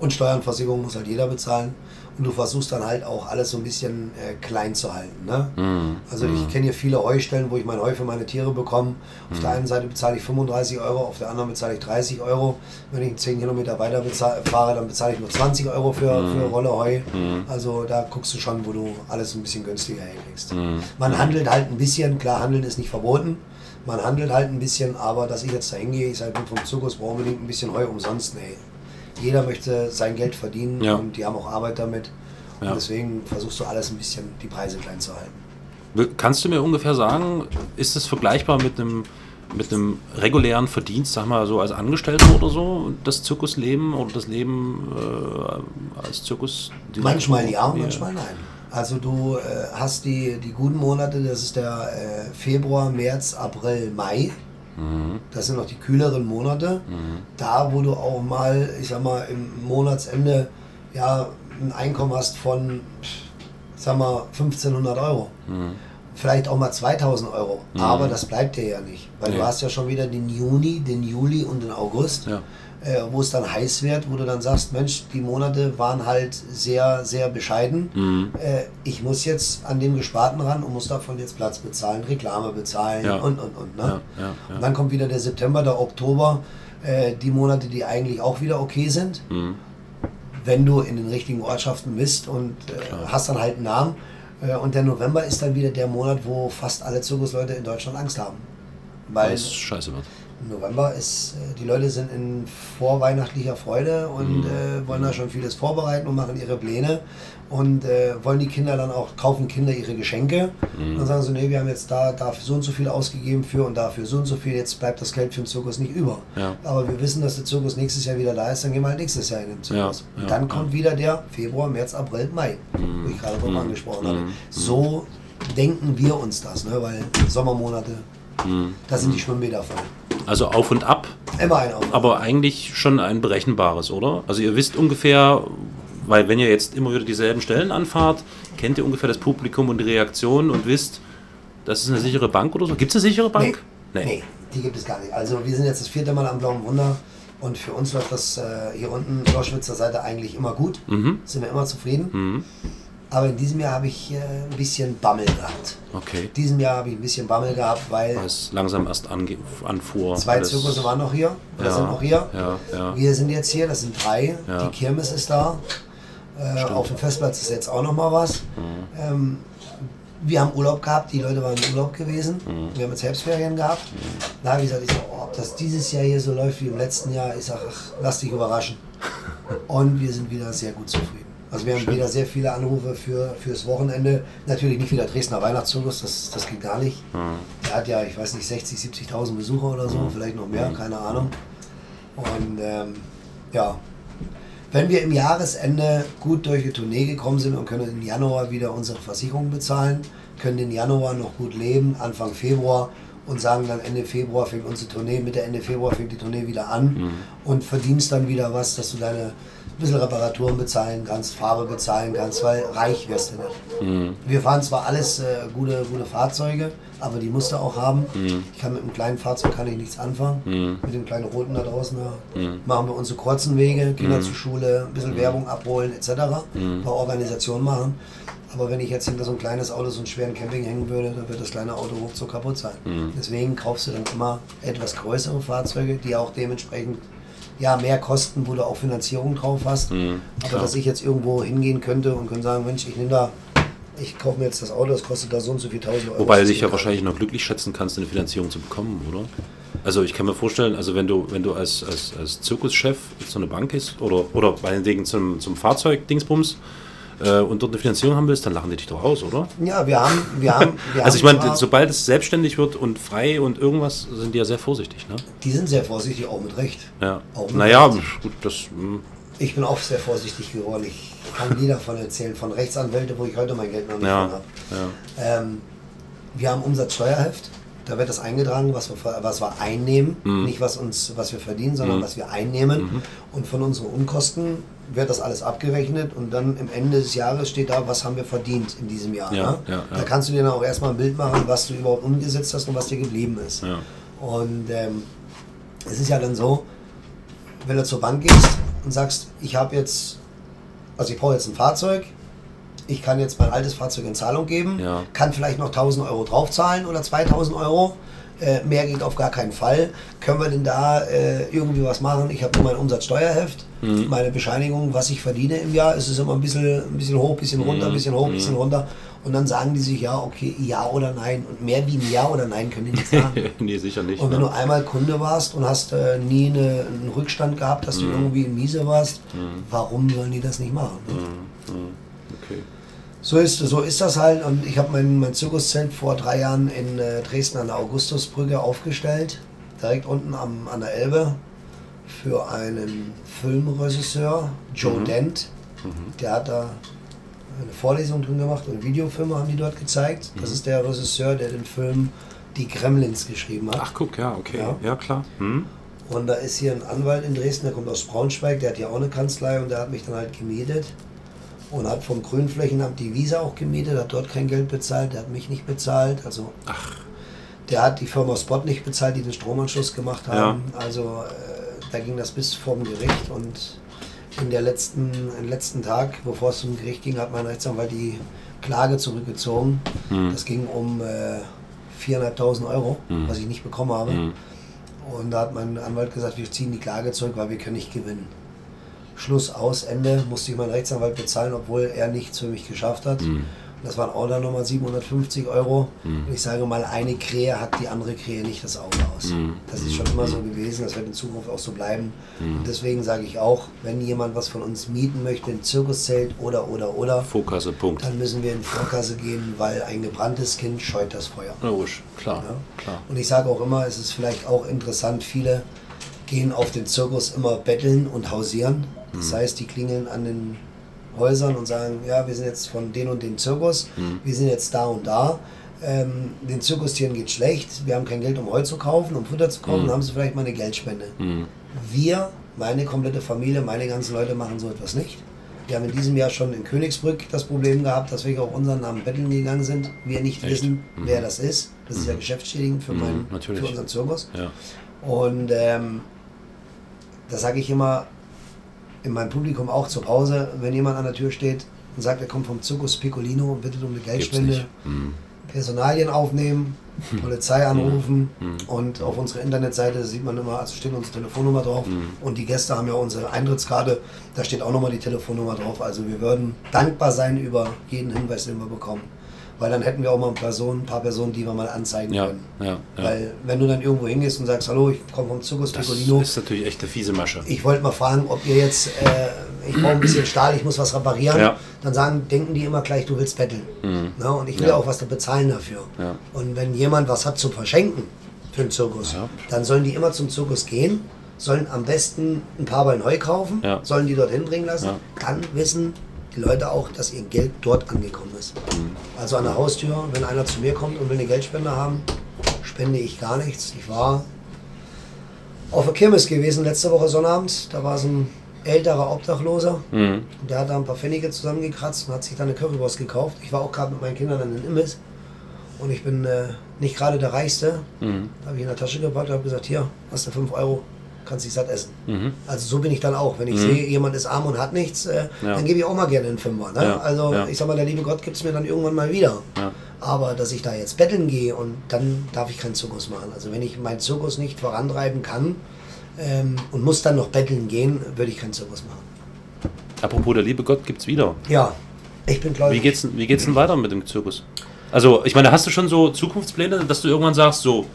Und Steuern und Versicherung muss halt jeder bezahlen. Und du versuchst dann halt auch alles so ein bisschen äh, klein zu halten. Ne? Mhm. Also ich kenne hier viele Heustellen, wo ich mein Heu für meine Tiere bekomme. Auf der einen Seite bezahle ich 35 Euro, auf der anderen bezahle ich 30 Euro. Wenn ich 10 Kilometer weiter bezahl- fahre, dann bezahle ich nur 20 Euro für, für Rolle Heu. Also da guckst du schon, wo du alles ein bisschen günstiger hinkriegst. Man handelt halt ein bisschen, klar, handeln ist nicht verboten. Man handelt halt ein bisschen, aber dass ich jetzt da hingehe, ich sage, bin vom Zirkus, brauche unbedingt ein bisschen Heu umsonst, nee. Jeder möchte sein Geld verdienen Ja. und die haben auch Arbeit damit. Ja. Und deswegen versuchst du alles ein bisschen, die Preise klein zu halten. Kannst du mir ungefähr sagen, ist es vergleichbar mit einem mit einem regulären Verdienst, sag mal so als Angestellter oder so, das Zirkusleben oder das Leben äh, als Zirkus? Manchmal ja manchmal nein. Also du äh, hast die, die guten Monate, das ist der äh, Februar, März, April, Mai. Das sind noch die kühleren Monate. Da, wo du auch mal, ich sag mal, im Monatsende ja ein Einkommen hast von, sag mal, 1500 Euro. Vielleicht auch mal 2000 Euro. Aber das bleibt dir ja nicht. Weil Nee. du hast ja schon wieder den Juni, den Juli und den August Ja. Äh, wo es dann heiß wird, wo du dann sagst, Mensch, die Monate waren halt sehr, sehr bescheiden. Mhm. Äh, ich muss jetzt an dem Gesparten ran und muss davon jetzt Platz bezahlen, Reklame bezahlen Ja. und, und, und. Ne? Ja, ja. Und dann kommt wieder der September, der Oktober, äh, die Monate, die eigentlich auch wieder okay sind, Mhm. wenn du in den richtigen Ortschaften bist und äh, hast dann halt einen Namen. Äh, und der November ist dann wieder der Monat, wo fast alle Zirkusleute in Deutschland Angst haben. Weil Weil es scheiße wird. November ist, äh, die Leute sind in vorweihnachtlicher Freude und Mhm. äh, wollen da schon vieles vorbereiten und machen ihre Pläne und äh, wollen die Kinder dann auch, kaufen Kinder ihre Geschenke Mhm. und dann sagen sie, nee, wir haben jetzt da dafür so und so viel ausgegeben für und dafür so und so viel, jetzt bleibt das Geld für den Zirkus nicht über. Ja. Aber wir wissen, dass der Zirkus nächstes Jahr wieder da ist, dann gehen wir halt nächstes Jahr in den Zirkus. Ja, und ja, dann kommt wieder der Februar, März, April, Mai, wo ich gerade drauf angesprochen hatte. Mhm. So denken wir uns das, ne? weil Sommermonate, Mhm. da sind die Schwimmbäder voll. Also auf und ab, Immer ein Auf. aber eigentlich schon ein berechenbares, oder? Also ihr wisst ungefähr, weil wenn ihr jetzt immer wieder dieselben Stellen anfahrt, kennt ihr ungefähr das Publikum und die Reaktion und wisst, das ist eine sichere Bank oder so. Gibt es eine sichere Bank? Nee. die gibt es gar nicht. Also wir sind jetzt das vierte Mal am Blauen Wunder und für uns läuft das äh, hier unten Loschwitzer Seite eigentlich immer gut. Mhm. Sind wir immer zufrieden. Mhm. Aber in diesem Jahr habe ich äh, ein bisschen Bammel gehabt. Okay. In diesem Jahr habe ich ein bisschen Bammel gehabt, weil Weil es langsam erst ange anfuhr. zwei alles- Zirkusse waren noch hier, oder Ja, sind noch hier. Ja, ja. Wir sind jetzt hier, das sind drei. Ja. Die Kirmes ist da. Äh, auf dem Festplatz ist jetzt auch noch mal was. Mhm. Ähm, wir haben Urlaub gehabt, die Leute waren im Urlaub gewesen. Mhm. Wir haben jetzt Herbstferien gehabt. Da habe ich gesagt, ich sag, oh, ob das dieses Jahr hier so läuft wie im letzten Jahr, ich sage, ach, lass dich überraschen. Und wir sind wieder sehr gut zufrieden. Also wir haben Schön. wieder sehr viele Anrufe für, fürs Wochenende. Natürlich nicht wieder Dresdner Weihnachtszirkus, das, das geht gar nicht. Mhm. Der hat ja, ich weiß nicht, 60, 70.000 Besucher oder so, vielleicht noch mehr, keine Ahnung. Und ähm, ja, wenn wir im Jahresende gut durch die Tournee gekommen sind und können im Januar wieder unsere Versicherung bezahlen, können den Januar noch gut leben, Anfang Februar und sagen dann Ende Februar fängt unsere Tournee, Mitte Ende Februar fängt die Tournee wieder an und verdienst dann wieder was, dass du deine ein bisschen Reparaturen bezahlen kannst, Farbe bezahlen kannst, weil reich wirst du nicht. Mhm. Wir fahren zwar alles äh, gute, gute Fahrzeuge, aber die musst du auch haben. Ich kann mit einem kleinen Fahrzeug kann ich nichts anfangen. Mhm. Mit dem kleinen Roten da draußen da machen wir unsere kurzen Wege, Kinder zur Schule, ein bisschen Werbung abholen etc. Ein paar Organisationen machen. Aber wenn ich jetzt hinter so ein kleines Auto so einen schweren Camping hängen würde, dann wird das kleine Auto ruckzuck kaputt sein. Mhm. Deswegen kaufst du dann immer etwas größere Fahrzeuge, die auch dementsprechend ja, mehr kosten, wo du auch Finanzierung drauf hast. Mhm, Aber dass ich jetzt irgendwo hingehen könnte und könnte sagen, Mensch, ich nehme da, ich kaufe mir jetzt das Auto, das kostet da so und so viel tausend Euro. Wobei du dich ja wahrscheinlich noch glücklich schätzen kannst, eine Finanzierung zu bekommen, oder? Also ich kann mir vorstellen, also wenn du, wenn du als, als, als Zirkuschef so eine Bank ist oder, oder meinetwegen zum, zum Fahrzeug-Dingsbums äh, und dort eine Finanzierung haben willst, dann lachen die dich doch aus, oder? Ja, wir haben, wir haben, wir Also ich meine, sobald es selbstständig wird und frei und irgendwas, sind die ja sehr vorsichtig, ne? die sind sehr vorsichtig, auch mit Recht. Ja. Auch mit Naja, Recht. gut, das. hm, Ich bin auch sehr vorsichtig geworden. Ich kann nie davon erzählen, von Rechtsanwälte, wo ich heute mein Geld noch nicht Ja, habe. ja. Ähm, wir haben Umsatzsteuerheft. Da wird das eingetragen, was wir, was wir einnehmen. Mhm. Nicht was, uns, was wir verdienen, sondern was wir einnehmen. Und von unseren Unkosten wird das alles abgerechnet. Und dann im Ende des Jahres steht da, was haben wir verdient in diesem Jahr. Ja, ne? ja. Da kannst du dir dann auch erstmal ein Bild machen, was du überhaupt umgesetzt hast und was dir geblieben ist. Und ähm, es ist ja dann so, wenn du zur Bank gehst und sagst, ich habe jetzt, also ich brauche jetzt ein Fahrzeug, ich kann jetzt mein altes Fahrzeug in Zahlung geben, kann vielleicht noch 1000 Euro draufzahlen oder 2000 Euro. Äh, mehr geht auf gar keinen Fall. Können wir denn da äh, irgendwie was machen? Ich habe nur mein Umsatzsteuerheft, Mhm. meine Bescheinigung, was ich verdiene im Jahr. Es ist immer ein bisschen, ein bisschen hoch, ein bisschen runter, ein bisschen hoch, ein bisschen runter. Und dann sagen die sich, ja, okay, ja oder nein. Und mehr wie ein Ja oder Nein können die nicht sagen. nee, sicher nicht. Und wenn du Ne? einmal Kunde warst und hast äh, nie eine, einen Rückstand gehabt, dass du Mhm. irgendwie in Miese warst, warum sollen die das nicht machen? ne? Mhm. So, ist, so ist das halt. Und ich habe mein, mein Zirkuszelt vor drei Jahren in äh, Dresden an der Augustusbrücke aufgestellt, direkt unten am, an der Elbe, für einen Filmregisseur, Joe Mhm. Dent. Der hat da eine Vorlesung drin gemacht und Videofilme haben die dort gezeigt. Mhm. Das ist der Regisseur, der den Film Die Gremlins geschrieben hat. Ach, guck, ja, okay. Ja. Ja, klar. Hm? Und da ist hier ein Anwalt in Dresden, der kommt aus Braunschweig, der hat ja auch eine Kanzlei und der hat mich dann halt gemietet. Und hat vom Grünflächenamt die Wiese auch gemietet, hat dort kein Geld bezahlt, der hat mich nicht bezahlt. Also Ach, der hat die Firma Spot nicht bezahlt, die den Stromanschluss gemacht haben. Also äh, da ging das bis vorm Gericht und in der letzten, im letzten Tag, bevor es zum Gericht ging, hat mein Rechtsanwalt die Klage zurückgezogen. Hm. Das ging um äh, 4.500 Euro, Hm. was ich nicht bekommen habe. Hm. Und da hat mein Anwalt gesagt, wir ziehen die Klage zurück, weil wir können nicht gewinnen. Schluss aus, Ende, musste ich meinen Rechtsanwalt bezahlen, obwohl er nichts für mich geschafft hat. Hm. Und Das waren auch dann nochmal 750 Euro. Hm. Und ich sage mal, eine Krähe hat die andere Krähe nicht das Auge aus. Hm. Das ist schon immer so gewesen, das wird in Zukunft auch so bleiben. Hm. Und deswegen sage ich auch, wenn jemand was von uns mieten möchte, ein Zirkuszelt oder, oder, oder, Vorkasse, Punkt. dann müssen wir in Vorkasse gehen, weil ein gebranntes Kind scheut das Feuer. Logisch, klar, Ja. klar. Und ich sage auch immer, es ist vielleicht auch interessant, viele gehen auf den Zirkus immer betteln und hausieren. Das heißt, die klingeln an den Häusern und sagen, ja, wir sind jetzt von den und den Zirkus, wir sind jetzt da und da. Ähm, den Zirkustieren geht schlecht, wir haben kein Geld, um Heu zu kaufen, um Futter zu kaufen, dann haben sie vielleicht mal eine Geldspende. Hm. Wir, meine komplette Familie, meine ganzen Leute machen so etwas nicht. Wir haben in diesem Jahr schon in Königsbrück das Problem gehabt, dass wir auch unseren Namen betteln gegangen sind. Wir nicht Echt? wissen, wer das ist. Das ist ja geschäftsschädigend für, meinen, natürlich. für unseren Zirkus. Ja. Und ähm, da sage ich immer in meinem Publikum auch zur Pause, wenn jemand an der Tür steht und sagt, er kommt vom Zirkus Piccolino und bittet um eine Geldspende. Hm. Personalien aufnehmen, Polizei anrufen Mhm. und auf unserer Internetseite sieht man immer, also steht unsere Telefonnummer drauf Mhm. und die Gäste haben ja unsere Eintrittskarte, da steht auch nochmal die Telefonnummer drauf. Also wir würden dankbar sein über jeden Hinweis, den wir bekommen. Weil dann hätten wir auch mal eine Person, ein paar Personen, die wir mal anzeigen Ja, können. ja, ja. Weil wenn du dann irgendwo hingehst und sagst, hallo, ich komme vom Zirkus Das Piccolino, ist natürlich echt eine fiese Masche. ich wollte mal fragen, ob ihr jetzt, äh, ich brauche ein bisschen Stahl, ich muss was reparieren, Ja. dann sagen, denken die immer gleich, du willst betteln. Mhm. Na, und ich will Ja. auch was da bezahlen dafür. Und wenn jemand was hat zu verschenken für den Zirkus, dann sollen die immer zum Zirkus gehen, sollen am besten ein paar Ballen Heu kaufen, sollen die dorthin bringen lassen, dann wissen Leute auch, dass ihr Geld dort angekommen ist. Mhm. Also an der Haustür, wenn einer zu mir kommt und will eine Geldspende haben, spende ich gar nichts. Ich war auf der Kirmes gewesen letzte Woche Sonnabend, da war so ein älterer Obdachloser, Mhm. der hat da ein paar Pfennige zusammengekratzt und hat sich da eine Currywurst gekauft. Ich war auch gerade mit meinen Kindern an den Imbiss und ich bin äh, nicht gerade der Reichste. Mhm. Da habe ich in der Tasche gepackt und habe gesagt, hier, hast du 5 Euro, kannst dich satt essen. Also so bin ich dann auch. Wenn ich sehe, jemand ist arm und hat nichts, äh, Mhm. Ja. dann gebe ich auch mal gerne einen Fünfer. Ne? Ja, Also ja. ich sag mal, der liebe Gott gibt es mir dann irgendwann mal wieder. Aber dass ich da jetzt betteln gehe und dann darf ich keinen Zirkus machen. Also wenn ich meinen Zirkus nicht vorantreiben kann ähm, und muss dann noch betteln gehen, würde ich keinen Zirkus machen. Apropos, der liebe Gott gibt's wieder. Ja, ich bin gläubig. Wie geht's, wie geht's denn weiter mit dem Zirkus? Also, ich meine, hast du schon so Zukunftspläne, dass du irgendwann sagst, so,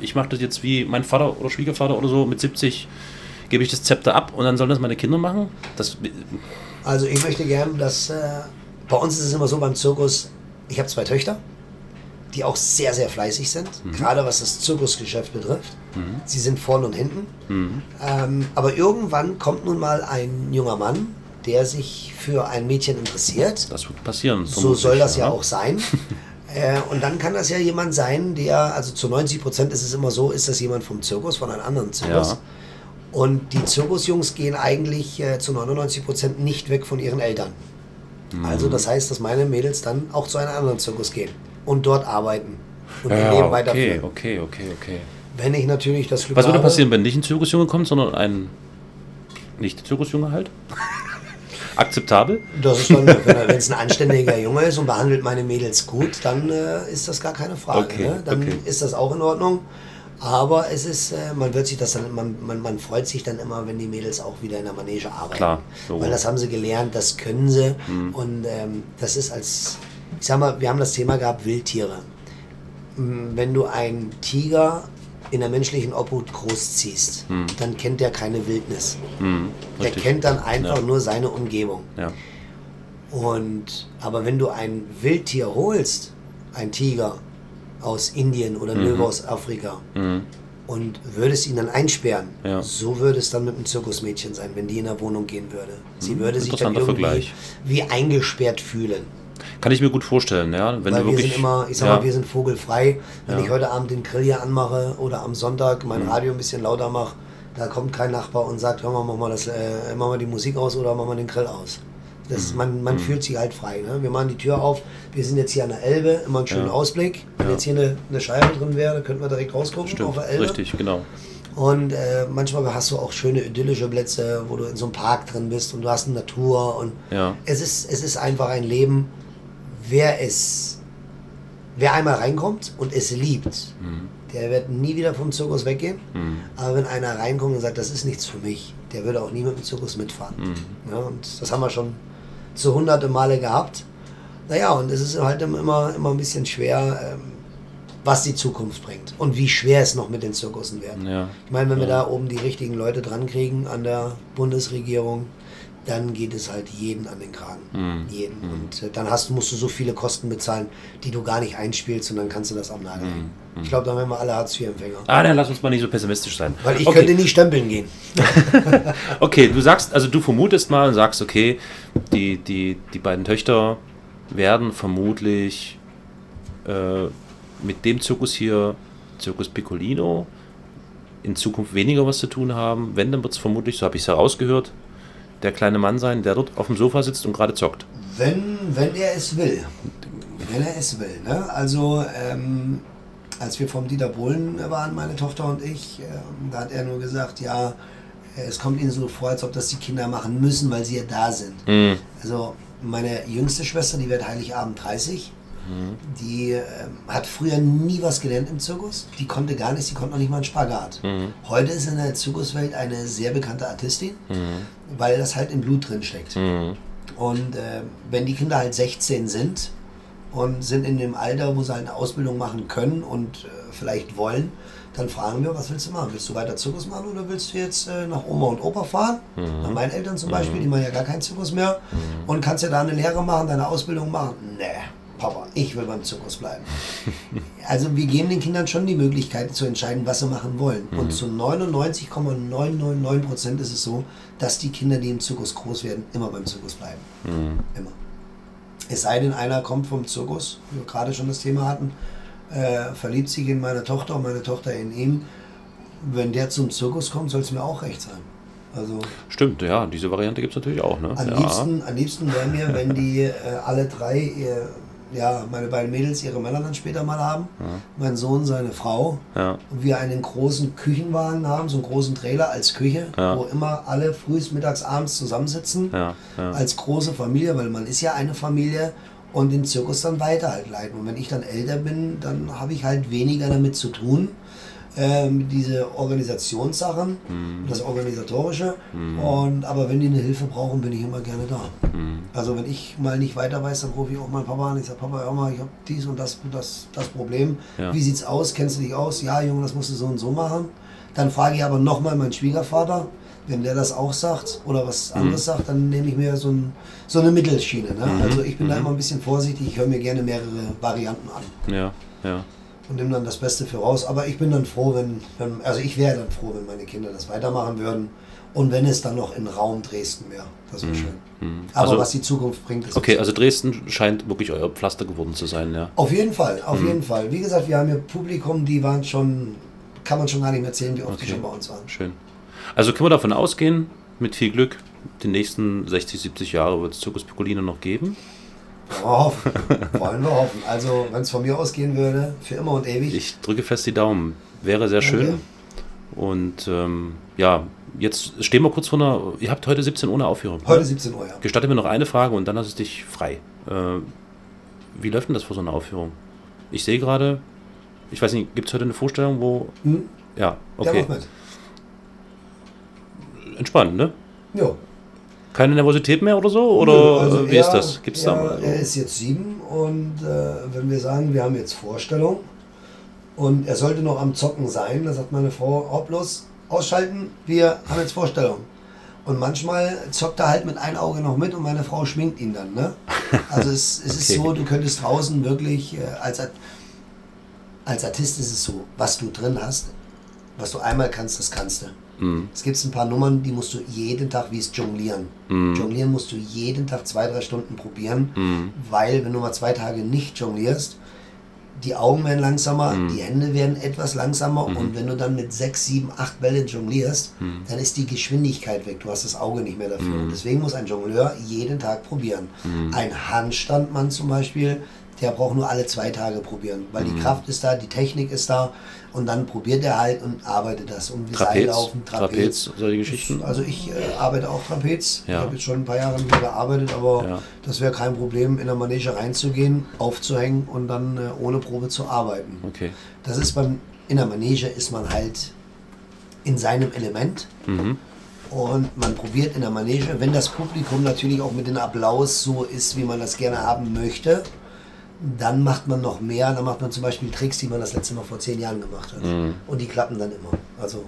ich mache das jetzt wie mein Vater oder Schwiegervater oder so, mit 70 gebe ich das Zepter ab und dann sollen das meine Kinder machen? Das, Also ich möchte gern, dass äh, bei uns ist es immer so beim Zirkus, ich habe zwei Töchter, die auch sehr, sehr fleißig sind, gerade was das Zirkusgeschäft betrifft. Sie sind vorne und hinten. Ähm, aber irgendwann kommt nun mal ein junger Mann, der sich für ein Mädchen interessiert. das wird passieren. So soll das ja auch sein. äh, und dann kann das ja jemand sein, der, also zu 90 Prozent ist es immer so, ist das jemand vom Zirkus, von einem anderen Zirkus. Ja. Und die Zirkusjungs gehen eigentlich äh, zu 99 Prozent nicht weg von ihren Eltern. Mhm. Also das heißt, dass meine Mädels dann auch zu einem anderen Zirkus gehen und dort arbeiten und ihr Ja, Leben okay, weiterführen. okay, okay, okay. Wenn ich natürlich das Glück Was würde passieren, wenn nicht ein Zirkusjunge kommt, sondern ein nicht-Zirkusjunge halt? Akzeptabel? Das ist dann, wenn es ein anständiger Junge ist und behandelt meine Mädels gut, dann äh, ist das gar keine Frage. Okay, ne? Dann okay. ist das auch in Ordnung. Aber es ist, äh, man wird sich das dann, man, man, man freut sich dann immer, wenn die Mädels auch wieder in der Manege arbeiten. Klar, so. Weil das haben sie gelernt, das können sie. Mhm. Und ähm, das ist als, ich sag mal, wir haben das Thema gehabt, Wildtiere. Wenn du einen Tiger in der menschlichen Obhut großziehst, dann kennt der keine Wildnis. Hm, Der kennt dann einfach Ja. nur seine Umgebung. Ja. Und aber wenn du ein Wildtier holst, ein Tiger aus Indien oder Löwe aus Afrika Mhm. und würdest ihn dann einsperren, Ja. so würde es dann mit einem Zirkusmädchen sein, wenn die in der Wohnung gehen würde. Sie würde sich dann irgendwie Vergleich. wie eingesperrt fühlen. Kann ich mir gut vorstellen, ja. Wenn Weil wir wirklich, sind immer, ich sag ja, mal, wir sind vogelfrei. Wenn Ja. ich heute Abend den Grill hier anmache oder am Sonntag Mhm. mein Radio ein bisschen lauter mache, da kommt kein Nachbar und sagt, hör mal, mach mal, das, äh, mach mal die Musik aus oder mach mal den Grill aus. Das, Mhm. Man, man fühlt sich halt frei. Ne? Wir machen die Tür auf, wir sind jetzt hier an der Elbe, immer einen schönen Ja. Ausblick. Wenn jetzt hier eine, eine Scheibe drin wäre, könnten wir direkt rausgucken auf Stimmt, der Elbe. richtig, genau. Und äh, manchmal hast du auch schöne idyllische Plätze, wo du in so einem Park drin bist und du hast eine Natur und Ja. es ist, es ist einfach ein Leben, wer es, wer einmal reinkommt und es liebt, der wird nie wieder vom Zirkus weggehen. Mhm. Aber wenn einer reinkommt und sagt, das ist nichts für mich, der würde auch nie mit dem Zirkus mitfahren. Mhm. Ja, und das haben wir schon zu hunderte Male gehabt. Naja, und es ist halt immer, immer ein bisschen schwer, ähm, was die Zukunft bringt und wie schwer es noch mit den Zirkussen wird. Ja. Ich meine, wenn wir da oben die richtigen Leute dran kriegen an der Bundesregierung, dann geht es halt jeden an den Kragen. Mhm. Jeden. Und äh, dann hast, musst du so viele Kosten bezahlen, die du gar nicht einspielst und dann kannst du das am Nagel hängen. Ich glaube, dann wären wir alle Hartz-IV-Empfänger. Ah, dann lass uns mal nicht so pessimistisch sein. Weil ich okay. könnte nie stempeln gehen. Okay, du sagst, also du vermutest mal und sagst, okay, die, die, die beiden Töchter werden vermutlich äh, mit dem Zirkus hier, Zirkus Piccolino, in Zukunft weniger was zu tun haben. Wenn, dann wird es vermutlich, so habe ich es herausgehört, der kleine Mann sein, der dort auf dem Sofa sitzt und gerade zockt. Wenn, wenn er es will. Wenn er es will. Ne? Also, ähm, als wir vom Dieter Bohlen waren, meine Tochter und ich, ähm, da hat er nur gesagt, ja, äh, es kommt ihnen so vor, als ob das die Kinder machen müssen, weil sie ja da sind. Mhm. Also meine jüngste Schwester, die wird Heiligabend 30, die ähm, hat früher nie was gelernt im Zirkus. Die konnte gar nichts, die konnte noch nicht mal einen Spagat. Heute ist in der Zirkuswelt eine sehr bekannte Artistin, weil das halt im Blut drin steckt. Mhm. Und äh, wenn die Kinder halt 16 sind und sind in dem Alter, wo sie halt eine Ausbildung machen können und äh, vielleicht wollen, dann fragen wir, was willst du machen? Willst du weiter Zirkus machen oder willst du jetzt äh, nach Oma und Opa fahren? Nach meinen Eltern zum Beispiel, die machen ja gar keinen Zirkus mehr. Und kannst ja da eine Lehre machen, deine Ausbildung machen? Nee, Papa, ich will beim Zirkus bleiben. Also wir geben den Kindern schon die Möglichkeit zu entscheiden, was sie machen wollen. Und zu 99,999 Prozent ist es so, dass die Kinder, die im Zirkus groß werden, immer beim Zirkus bleiben. Immer. Es sei denn, einer kommt vom Zirkus, wie wir gerade schon das Thema hatten, äh, verliebt sich in meine Tochter und meine Tochter in ihn. Wenn der zum Zirkus kommt, soll es mir auch recht sein. Also Stimmt, ja, diese Variante gibt es natürlich auch. Ne? am ja. liebsten, am liebsten wäre mir, wenn die äh, alle drei ihr ja, meine beiden Mädels ihre Männer dann später mal haben, mein Sohn seine Frau Ja. und wir einen großen Küchenwagen haben, so einen großen Trailer als Küche, Ja. wo immer alle frühs, mittags, abends zusammensitzen Ja, ja. als große Familie, weil man ist ja eine Familie und den Zirkus dann weiter halt leiten. Und wenn ich dann älter bin, dann habe ich halt weniger damit zu tun. Ähm, diese Organisationssachen, Mhm. das Organisatorische. Und, aber wenn die eine Hilfe brauchen, bin ich immer gerne da. Mhm. Also wenn ich mal nicht weiter weiß, dann rufe ich auch meinen Papa an. Ich sage, Papa, hör mal, ich habe dies und das, das, das Problem. Ja. Wie sieht's aus? Kennst du dich aus? Ja, Junge, das musst du so und so machen. Dann frage ich aber nochmal meinen Schwiegervater. Wenn der das auch sagt oder was anderes sagt, dann nehme ich mir so, ein, so eine Mittelschiene. Ne? Also ich bin da immer ein bisschen vorsichtig. Ich höre mir gerne mehrere Varianten an Ja, ja. Und nehme dann das Beste für raus. Aber ich bin dann froh, wenn, wenn also ich wäre dann froh, wenn meine Kinder das weitermachen würden. Und wenn es dann noch in Raum Dresden wäre. Das wäre schön. Aber Also- was die Zukunft bringt, ist Okay, also Dresden scheint wirklich euer Pflaster geworden zu sein, ja. Auf jeden Fall, auf Mhm. jeden Fall. Wie gesagt, wir haben hier Publikum, die waren schon, kann man schon gar nicht mehr erzählen, wie oft die Okay. schon bei uns waren. Schön. Also können wir davon ausgehen, mit viel Glück, die nächsten 60, 70 Jahre wird es Zirkus Piccolino noch geben. Wollen wir hoffen. Wollen wir hoffen. Also, wenn es von mir ausgehen würde, für immer und ewig. Ich drücke fest die Daumen. Wäre sehr schön. Danke. Und ähm, ja, jetzt stehen wir kurz vor einer. Ihr habt heute 17 Uhr eine Aufführung. ne? Heute 17 Uhr, ja. Gestatte mir noch eine Frage und dann lasse ich dich frei. Äh, wie läuft denn das vor so einer Aufführung? Ich sehe gerade, ich weiß nicht, gibt es heute eine Vorstellung, wo. Hm? Ja, okay. macht mit. Entspannt, ne? Jo. Keine Nervosität mehr oder so? Oder also wie er- ist das? Gibt es er, da. Er ist jetzt sieben und äh, wenn wir sagen, wir haben jetzt Vorstellung und er sollte noch am Zocken sein, da sagt meine Frau, oh, bloß ausschalten, wir haben jetzt Vorstellung. Und manchmal zockt er halt mit einem Auge noch mit und meine Frau schminkt ihn dann. Ne? Also es, es ist Okay. so, du könntest draußen wirklich, äh, als, als Artist ist es so, was du drin hast, was du einmal kannst, das kannst du. Mhm. Es gibt ein paar Nummern, die musst du jeden Tag, wie es Jonglieren. Mhm. Jonglieren musst du jeden Tag zwei, drei Stunden probieren, Mhm. weil wenn du mal zwei Tage nicht jonglierst, die Augen werden langsamer, Mhm. die Hände werden etwas langsamer und wenn du dann mit sechs, sieben, acht Bälle jonglierst, Mhm. dann ist die Geschwindigkeit weg. Du hast das Auge nicht mehr dafür. Und deswegen muss ein Jongleur jeden Tag probieren. Mhm. Ein Handstandmann zum Beispiel, der braucht nur alle zwei Tage probieren, weil Mhm. die Kraft ist da, die Technik ist da und dann probiert er halt und arbeitet das. Und wie Trapez, Seillaufen, Trapez, solche Geschichten. also ich äh, arbeite auch Trapez. Ja. Ich habe jetzt schon ein paar Jahre mit mir gearbeitet, aber Ja. das wäre kein Problem, in der Manege reinzugehen, aufzuhängen und dann äh, ohne Probe zu arbeiten. Okay. Das ist beim in der Manege ist man halt in seinem Element Mhm. und man probiert in der Manege, wenn das Publikum natürlich auch mit dem Applaus so ist, wie man das gerne haben möchte, dann macht man noch mehr. Dann macht man zum Beispiel Tricks, die man das letzte Mal vor zehn Jahren gemacht hat. Mhm. Und die klappen dann immer. Also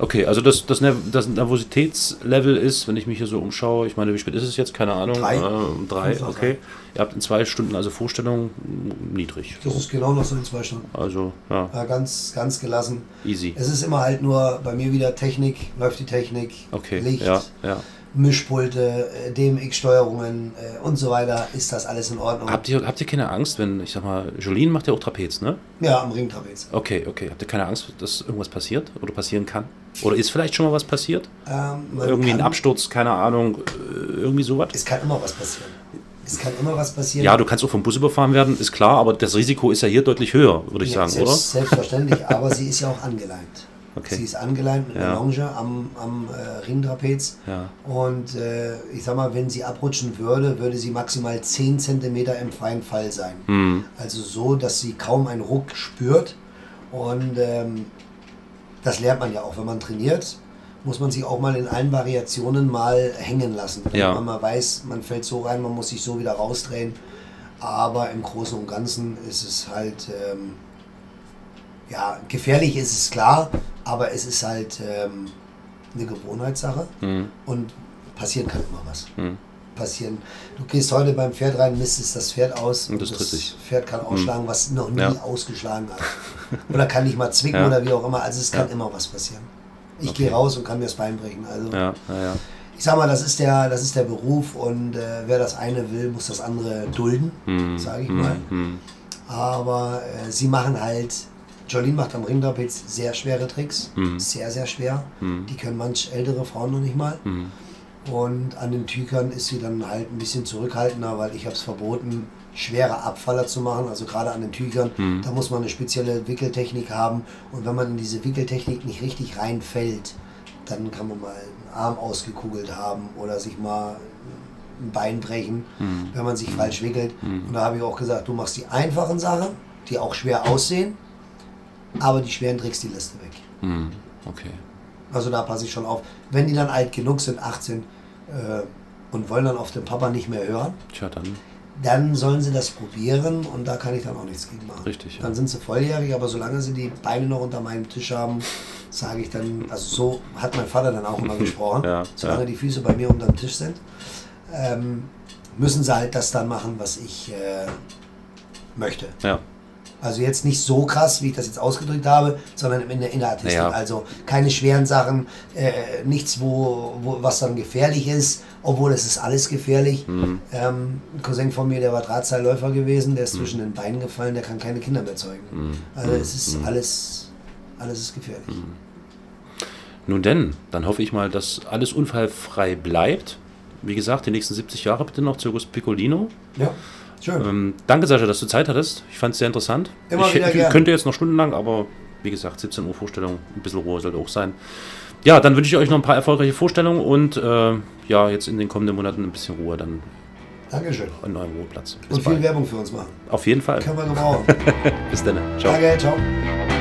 Okay, also das, das, Nerv das Nervositätslevel ist, wenn ich mich hier so umschaue, ich meine, wie spät ist es jetzt? Keine Ahnung. Drei. Äh, drei, Fünf okay. Ihr habt in zwei Stunden also Vorstellung mh, niedrig. das ist genau noch so in zwei Stunden. Also, ja, Ja, ganz, ganz gelassen. easy. Es ist immer halt nur bei mir wieder Technik, läuft die Technik, Okay, Licht, ja, ja. Mischpulte, äh, DMX-Steuerungen äh, und so weiter. Ist das alles in Ordnung? Habt ihr, habt ihr keine Angst, wenn, ich sag mal, Jolene macht ja auch Trapez, ne? ja, am Ringtrapez. Okay, okay. Habt ihr keine Angst, dass irgendwas passiert oder passieren kann? Oder ist vielleicht schon mal was passiert? Ähm, Irgendwie ein kann- Absturz, keine Ahnung, äh, irgendwie sowas? Es kann immer was passieren. Es kann immer was passieren. Ja, du kannst auch vom Bus überfahren werden, ist klar, aber das Risiko ist ja hier deutlich höher, würde ich Ja, sagen, selbst, oder? Selbstverständlich, aber sie ist ja auch angeleimt. Okay. Sie ist angeleimt mit Ja. einer Longe am, am äh, Ringtrapez. Ja. Und äh, ich sag mal, wenn sie abrutschen würde, würde sie maximal 10 cm im freien Fall sein. Hm. Also so, dass sie kaum einen Ruck spürt. Und ähm, das lernt man ja auch, wenn man trainiert. Muss man sich auch mal in allen Variationen mal hängen lassen. Ja. man mal weiß, man fällt so rein, man muss sich so wieder rausdrehen. Aber im Großen und Ganzen ist es halt, ähm, ja, gefährlich ist es klar, aber es ist halt ähm, eine Gewohnheitssache Hm. und passieren kann immer was. Hm. Passieren. Du gehst heute beim Pferd rein, misstest das Pferd aus Und das sich. Pferd kann ausschlagen, was noch nie Ja. ausgeschlagen hat. Oder kann nicht mal zwicken Ja. oder wie auch immer. Also es kann Ja. immer was passieren. Ich Okay. gehe raus und kann mir das Bein brechen. Also ich sag mal, das ist der, das ist der Beruf und äh, wer das eine will, muss das andere dulden, Hm. sage ich mal. Hm. Aber äh, sie machen halt, Jolene macht am Ringtrapez sehr schwere Tricks, Mhm. sehr, sehr schwer. Mhm. Die können manch ältere Frauen noch nicht mal. Hm. Und an den Tüchern ist sie dann halt ein bisschen zurückhaltender, weil ich habe es verboten, schwere Abfaller zu machen. Also gerade an den Tüchern, da muss man eine spezielle Wickeltechnik haben. Und wenn man in diese Wickeltechnik nicht richtig reinfällt, dann kann man mal einen Arm ausgekugelt haben oder sich mal ein Bein brechen, wenn man sich falsch wickelt. Und da habe ich auch gesagt, du machst die einfachen Sachen, die auch schwer aussehen, aber die schweren Tricks, die lässt du weg. Hm, okay. Also da passe ich schon auf. Wenn die dann alt genug sind, 18, äh, und wollen dann auf den Papa nicht mehr hören, Tja, dann. dann sollen sie das probieren und da kann ich dann auch nichts gegen machen. Richtig, ja. Dann sind sie volljährig, aber solange sie die Beine noch unter meinem Tisch haben, sage ich dann, also so hat mein Vater dann auch immer gesprochen, Ja, solange ja. die Füße bei mir unterm Tisch sind, ähm, müssen sie halt das dann machen, was ich äh, möchte. Ja. Also jetzt nicht so krass, wie ich das jetzt ausgedrückt habe, sondern in der Innerartistik. Ja. Also keine schweren Sachen, äh, nichts, wo, wo, was dann gefährlich ist, obwohl es ist alles gefährlich. Mhm. Ähm, ein Cousin von mir, der war Drahtseilläufer gewesen, der ist zwischen den Beinen gefallen, der kann keine Kinder mehr zeugen. Mhm. Also es ist alles, alles ist gefährlich. Nun denn, dann hoffe ich mal, dass alles unfallfrei bleibt. Wie gesagt, die nächsten 70 Jahre bitte noch Circus Piccolino. Ja, schön. Ähm, danke, Sascha, dass du Zeit hattest. Ich fand es sehr interessant. Immer ich, wieder gern. könnte jetzt noch stundenlang, aber wie gesagt, 17 Uhr Vorstellung, ein bisschen Ruhe sollte auch sein. Ja, dann wünsche ich euch noch ein paar erfolgreiche Vorstellungen und äh, ja, jetzt in den kommenden Monaten ein bisschen Ruhe dann Dankeschön. an eurem Ruheplatz. Bis Und viel bald. Werbung für uns machen. Auf jeden Fall. Können wir gebrauchen. Bis dann. Ciao. Danke, ciao.